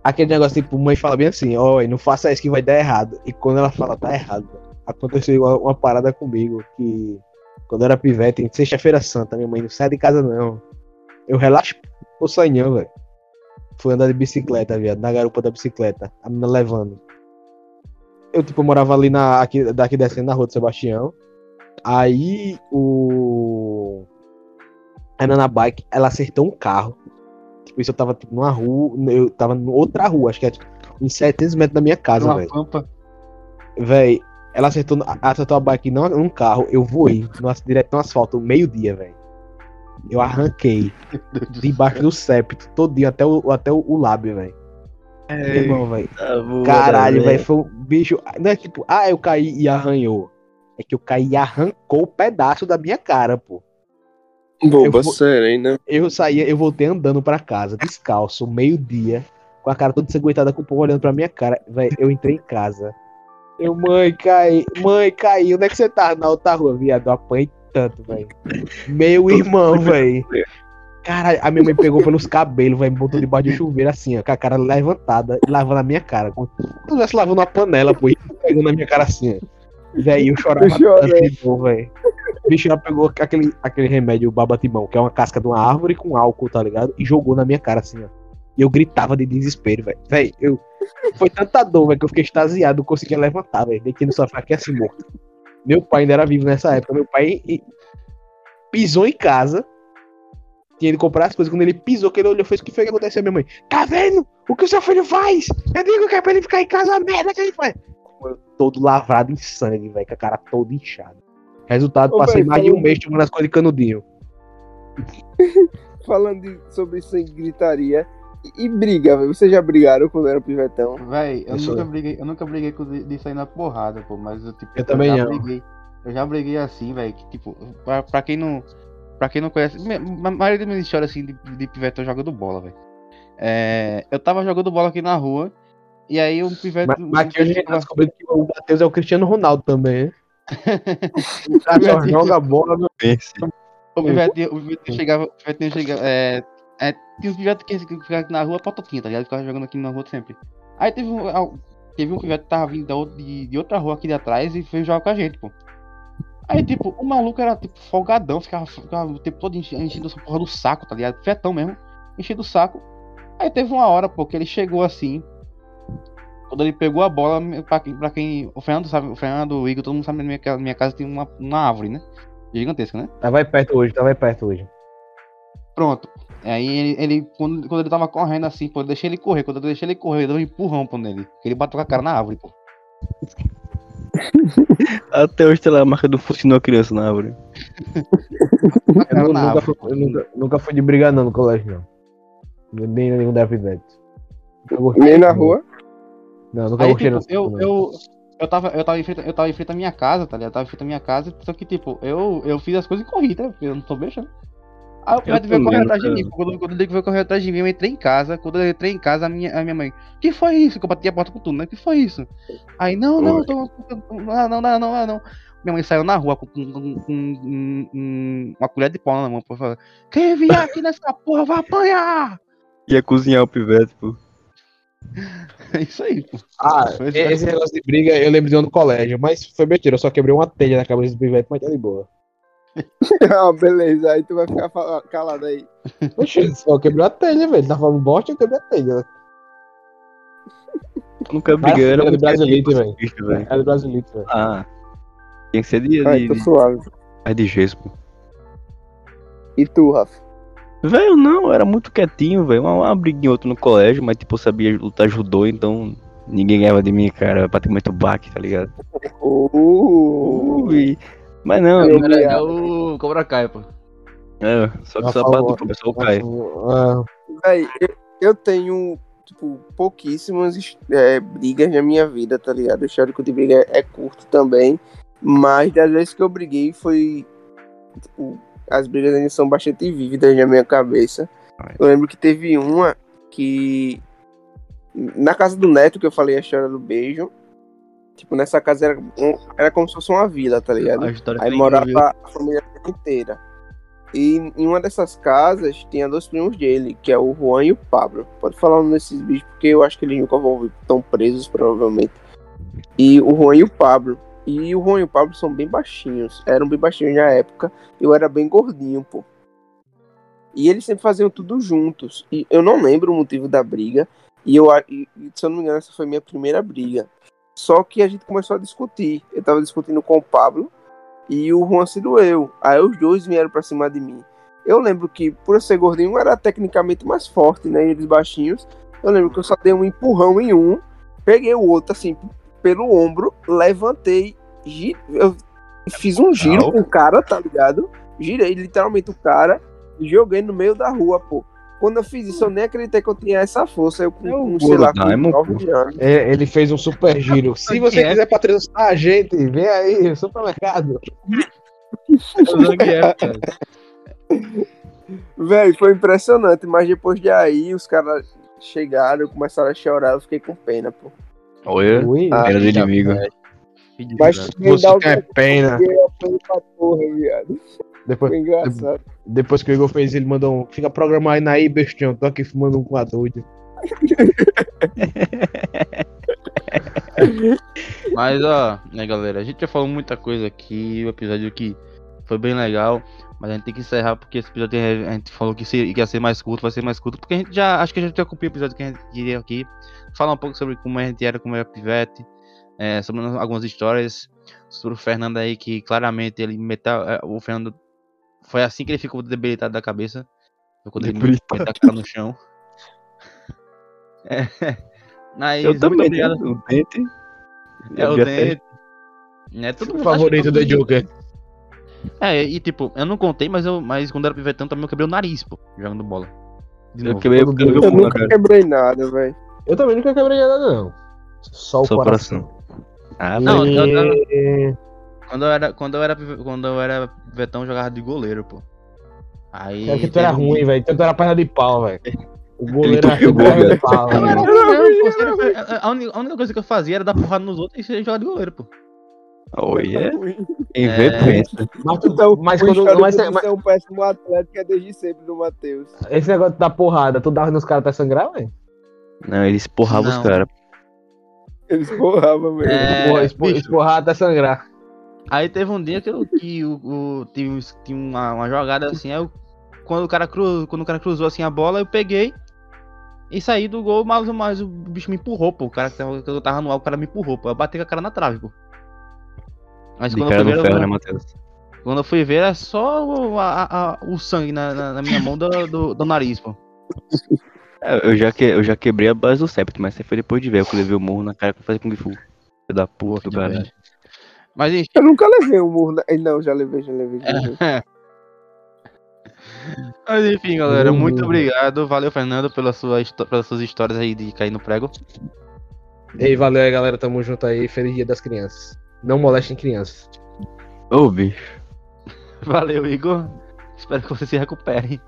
Aquele negócio, tipo, mãe fala bem assim, ó, não faça isso que vai dar errado. E quando ela fala, tá errado, aconteceu uma, uma parada comigo que. Quando eu era pivete, em sexta-feira santa, minha mãe não sai de casa não. Eu relaxo o sonhão, velho. Fui andar de bicicleta, viado, na garupa da bicicleta, a menina levando. Eu, tipo, morava ali na, aqui, daqui descendo na rua do Sebastião. Aí o. A Nana Bike, ela acertou um carro. Tipo, isso eu tava tipo, numa rua. Eu tava em outra rua, acho que é tipo, uns 700 metros da minha casa, velho. Véi, ela acertou, acertou a bike num, num carro, eu voei no, direto no asfalto, meio-dia, velho. Eu arranquei debaixo do septo, todinho, até o, até o, o lábio, velho. Meu irmão, velho. Tá Caralho, velho, foi um bicho. Não é tipo, ah, eu caí e arranhou. É que eu caí e arrancou o pedaço da minha cara, pô. Boba Eu vou- serena. Eu saía, eu voltei andando pra casa, descalço, meio-dia, com a cara toda ensanguentada, com o povo olhando pra minha cara. Véi, eu entrei em casa. Eu, mãe, caí, mãe, caí. Onde é que você tá? Na outra rua, viado. Eu apanhei tanto, velho. Meu irmão, velho. Caralho, a minha mãe pegou pelos cabelos, velho, me botou debaixo de chuveiro assim, ó, com a cara levantada e lavando a minha cara. Como se eu estivesse lavando uma panela, pô, pegando na minha cara assim, ó. Velho, eu chorava tanto velho. O bicho ela pegou aquele, aquele remédio, o babatimão, que é uma casca de uma árvore com álcool, tá ligado? E jogou na minha cara assim, ó. E eu gritava de desespero, velho. Velho, eu. Foi tanta dor, velho, que eu fiquei extasiado, não conseguia levantar, velho. Deitei no sofá aqui assim, morto. Meu pai ainda era vivo nessa época. Meu pai pisou em casa. Tinha ido comprar as coisas. Quando ele pisou, que ele olhou, fez o que foi que aconteceu, minha mãe. Tá vendo? O que o seu filho faz? Eu digo que é pra ele ficar em casa, a merda que ele faz. Eu todo lavrado em sangue, velho, com a cara toda inchada. Resultado, Ô, passei velho, mais de um mês tomando as coisas de canudinho. Falando de- sobre isso em gritaria. E, e briga, velho. Vocês já brigaram quando era pivetão? Véi, eu Isso nunca é. briguei, eu nunca briguei com de- disso aí na porrada, pô, mas eu tipo, Eu também já não. briguei. Eu já briguei assim, velho, que tipo, pra, pra quem não. Pra quem não conhece, a maioria das minhas histórias assim de, de pivetão jogando bola, velho. É, eu tava jogando bola aqui na rua, e aí um pivete. Mas, um mas aqui hoje a gente tá descobrindo que o Matheus é o Cristiano Ronaldo também, né? O cara só joga bola no Pense. O o pivetinho chegava, o pivetinho chegava, é, é, tinha uns pivetes que ficavam aqui na rua, pototinha, tá ligado? Ficava jogando aqui na rua sempre. Aí teve um, teve um pivete que tava vindo outra- de, de outra rua aqui de atrás e foi jogar com a gente, pô. Aí, tipo, o maluco era, tipo, folgadão, ficava, ficava o tempo todo enche- enchendo essa porra do saco, tá ligado? Fetão mesmo, enchendo o saco. Aí teve uma hora, pô, que ele chegou assim, quando ele pegou a bola, pra quem, pra quem o Fernando sabe, o Fernando, o Igor, todo mundo sabe, na minha, minha casa tem uma, uma árvore, né? Gigantesca, né? Tava aí perto hoje, tava aí perto hoje. Pronto. Aí ele, ele- quando, quando ele tava correndo assim, pô, eu deixei ele correr. Quando eu deixei ele correr, eu dei um empurrão pô nele. Que ele bateu com a cara na árvore, pô. Até hoje tem lá a marca do funcionou a criança na árvore. Eu, na nunca, árvore. fui, eu nunca, nunca fui de brigar não no colégio, não. Nem nenhum da Nem na rua? Não, nunca Aí, tipo, não. eu, eu, eu, tava, eu, tava em frente, eu tava em frente à minha casa, tá ligado? Eu tava em frente à minha casa, só que, tipo, eu, eu fiz as coisas e corri, tá? Porque eu não tô beijando. Aí o Pivete veio correr atrás de mim. Quando, quando ele veio correr atrás de mim, eu entrei em casa. Quando eu entrei em casa, a minha, a minha mãe, que foi isso? Que eu bati a porta com tudo, né? Que foi isso? Aí, não, não, tô, não, não, não, não, não, não. Minha mãe saiu na rua com, com- com- com um- um- uma colher de pau na mão, pra falar, quem vier aqui nessa porra vai apanhar! Ia cozinhar o pivete, pô. É isso aí, pô. Ah, é. esse negócio de briga eu lembro de um no colégio, mas foi mentira, eu só quebrei uma telha na cabeça do Pivete, mas tá de boa. ah, beleza. Aí tu vai ficar calado aí. Oxe, só quebrei a telha, velho. Tá falando bosta, eu quebrei a telha. Nunca briguei, era era do Brasilite, velho. É do Brasilito, velho. Ah. Tem que ser de, Ai, de, tô suave. é de gesso, pô. E tu, Rafa? Velho, não, era muito quietinho, velho. Uma, uma briguinha outra no colégio, mas tipo, eu sabia lutar judô, então ninguém ganhava de mim, cara. Praticamente o baque, tá ligado? Uh, Ui. Mas não, Eu- não É o Cobra Kai, pô. é, só que Rafa, só pra o- do começou o Caio. Ah, Véi, eu, eu tenho, tipo, pouquíssimas é, brigas na minha vida, tá ligado? O histórico de briga é curto também. Mas das vezes que eu briguei foi tipo, as brigas ainda são bastante vívidas na minha cabeça. Eu lembro que teve uma que. Na casa do Neto, que eu falei a história do beijo. Tipo, nessa casa era, um- era como se fosse uma vila, tá ligado? Aí morava a família inteira. E em uma dessas casas tinha dois primos dele, que é o Juan e o Pablo. Pode falar um desses bichos, porque eu acho que eles nunca vão estão presos, provavelmente. E o Juan e o Pablo. E o Juan e o Pablo são bem baixinhos. Eram bem baixinhos na época. Eu era bem gordinho, pô. E eles sempre faziam tudo juntos. E eu não lembro o motivo da briga. E eu, e, se eu não me engano, essa foi minha primeira briga. Só que a gente começou a discutir. Eu tava discutindo com o Pablo e o Juan se doeu. Aí os dois vieram pra cima de mim. Eu lembro que, por eu ser gordinho, eu era tecnicamente mais forte, né? e Eles baixinhos. Eu lembro que eu só dei um empurrão em um, peguei o outro, assim, pelo ombro, levantei, gi- eu fiz um giro com o cara, tá ligado? Girei literalmente o cara e joguei no meio da rua, pô. Quando eu fiz isso, eu nem acreditei que eu tinha essa força. Eu com, É com sei lá, com Gorodaimon, 9 anos. É, ele fez um super giro. Se você é? quiser patrocinar a gente, vem aí, supermercado. Velho, foi impressionante, mas depois de aí, os caras chegaram, começaram a chorar, eu fiquei com pena, pô. Olha, Ui, Ah, pena do inimigo. Que Mas você tem pena. Depois, Foi engraçado. depois que o Igor fez, ele mandou um. Fica programado aí, bestião. Tô aqui fumando um com a doida. Mas ó, né galera, a gente já falou muita coisa aqui, o episódio aqui foi bem legal, mas a gente tem que encerrar porque esse episódio tem- a gente falou que, que ia ser mais curto, vai ser mais curto, porque a gente já, acho que a gente já cumpriu o episódio que a gente queria aqui, falar um pouco sobre como a gente era, como era pivete, é, sobre algumas histórias, sobre o Fernando aí, que claramente ele meteu, é, o Fernando, foi assim que ele ficou debilitado da cabeça, quando ele Debilitado. meteu a cara no chão. É, mas Eu também, obrigado. O dente. É o dente. É todo mundo Favorito do mundo- Joker. É, e tipo, eu não contei, mas eu mas quando eu era pivetão também eu quebrei o nariz, pô, jogando bola. De Eu novo. quebrei porque eu Eu o nunca cara. quebrei nada, velho. Eu também nunca quebrei nada, não. Só o Só o coração. Ah, Não, velho. eu- eu- Quando eu era quando eu era quando eu era pivetão eu jogava de goleiro, pô. Aí É que tu era um ruim, velho. Então tu era perna de pau, velho. O goleiro era o perna de pau, a única coisa que eu fazia era dar porrada nos outros e jogar de goleiro, pô. Olha, Ruim. inveja. Mas, tu, Então, mas o quando. histórico Mas, mas ser um péssimo atleta é desde sempre do Matheus. esse negócio da porrada, tu dava nos caras até sangrar, velho? Não, eles porravam os caras. Eles porravam mesmo. É, Porra, bicho. Esporrar até sangrar. Aí teve um dia que, eu, que o, o- tinha, uma, uma jogada assim, aí eu, quando, o cara cruzou, quando o cara cruzou assim a bola, eu peguei e saí do gol, mas, mas o bicho me empurrou, pô. O cara que eu tava no alto, o cara me empurrou, pô. Eu bati com a cara na trave, pô. Mas De quando eu, fui ver, ferro, né, eu, quando eu fui ver, era só o, a- a- o sangue na, na- na minha mão do, do, do nariz, pô. É, Eu já, que, eu já quebrei a base do septo, mas você foi depois de ver, eu levei o morro na cara pra fazer Kung Fu. Da puta do cara. Mas enfim, Eu nunca levei um murro. Na... Não, já levei, já levei. Já levei. mas enfim, galera, Uhum. muito obrigado. Valeu, Fernando, pela sua, pelas suas histórias aí de cair no prego. Ei, valeu aí, galera. Tamo junto aí. Feliz dia das crianças. Não molestem crianças. Ô, bicho. Valeu, Igor. Espero que você se recupere.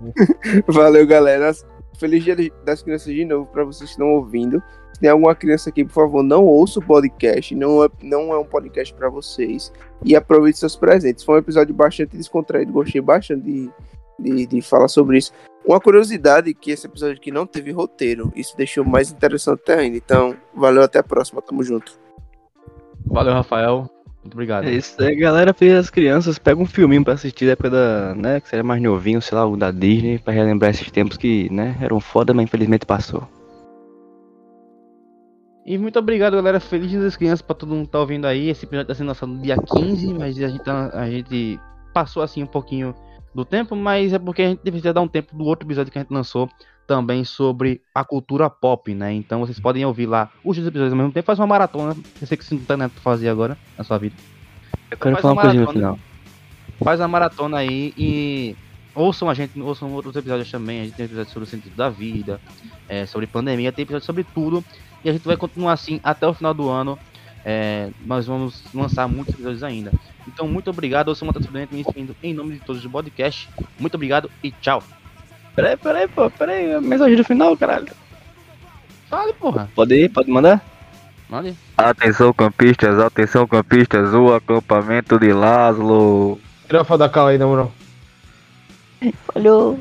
Valeu, galera. Feliz dia das crianças de novo pra vocês que estão ouvindo. Se tem alguma criança aqui, por favor, não ouça o podcast. Não é, não é um podcast pra vocês. E aproveite seus presentes. Foi um episódio bastante descontraído. Gostei bastante de, de, de falar sobre isso. Uma curiosidade que esse episódio aqui não teve roteiro. Isso deixou mais interessante ainda. Então, valeu, até a próxima. Tamo junto. Valeu, Rafael. Muito obrigado. É isso aí, galera. Fez as crianças, pega um filminho pra assistir da época da, né, que era mais novinho, sei lá, o da Disney, pra relembrar esses tempos que, né, eram foda, mas infelizmente passou. E muito obrigado, galera. Feliz Dia das Crianças pra todo mundo que tá ouvindo aí. Esse episódio tá sendo lançado no dia 15, mas a gente, tá- a gente passou assim um pouquinho do tempo, mas é porque a gente deveria dar um tempo do outro episódio que a gente lançou também sobre a cultura pop, né? Então vocês podem ouvir lá os dois episódios ao mesmo tempo, faz uma maratona. Eu sei que você não tá pra fazer agora na sua vida. Eu quero Faz falar uma coisinha no final. Faz a maratona aí e ouçam a gente, ouçam outros episódios também. A gente tem episódios sobre o sentido da vida, é, sobre pandemia, tem episódios sobre tudo. E a gente vai continuar assim até o final do ano. É, nós vamos lançar muitos episódios ainda. Então, muito obrigado. Eu sou o Matheus Prudente, me despedindo em nome de todos do podcast. Muito obrigado e tchau. Peraí, peraí, pô, peraí. Mensagem do final, caralho. Fale, porra. Pode ir? Pode mandar? Mande. Atenção, campistas, atenção, campistas. O acampamento de Laszlo. Tira a foto da cal aí, na moral. Falhou.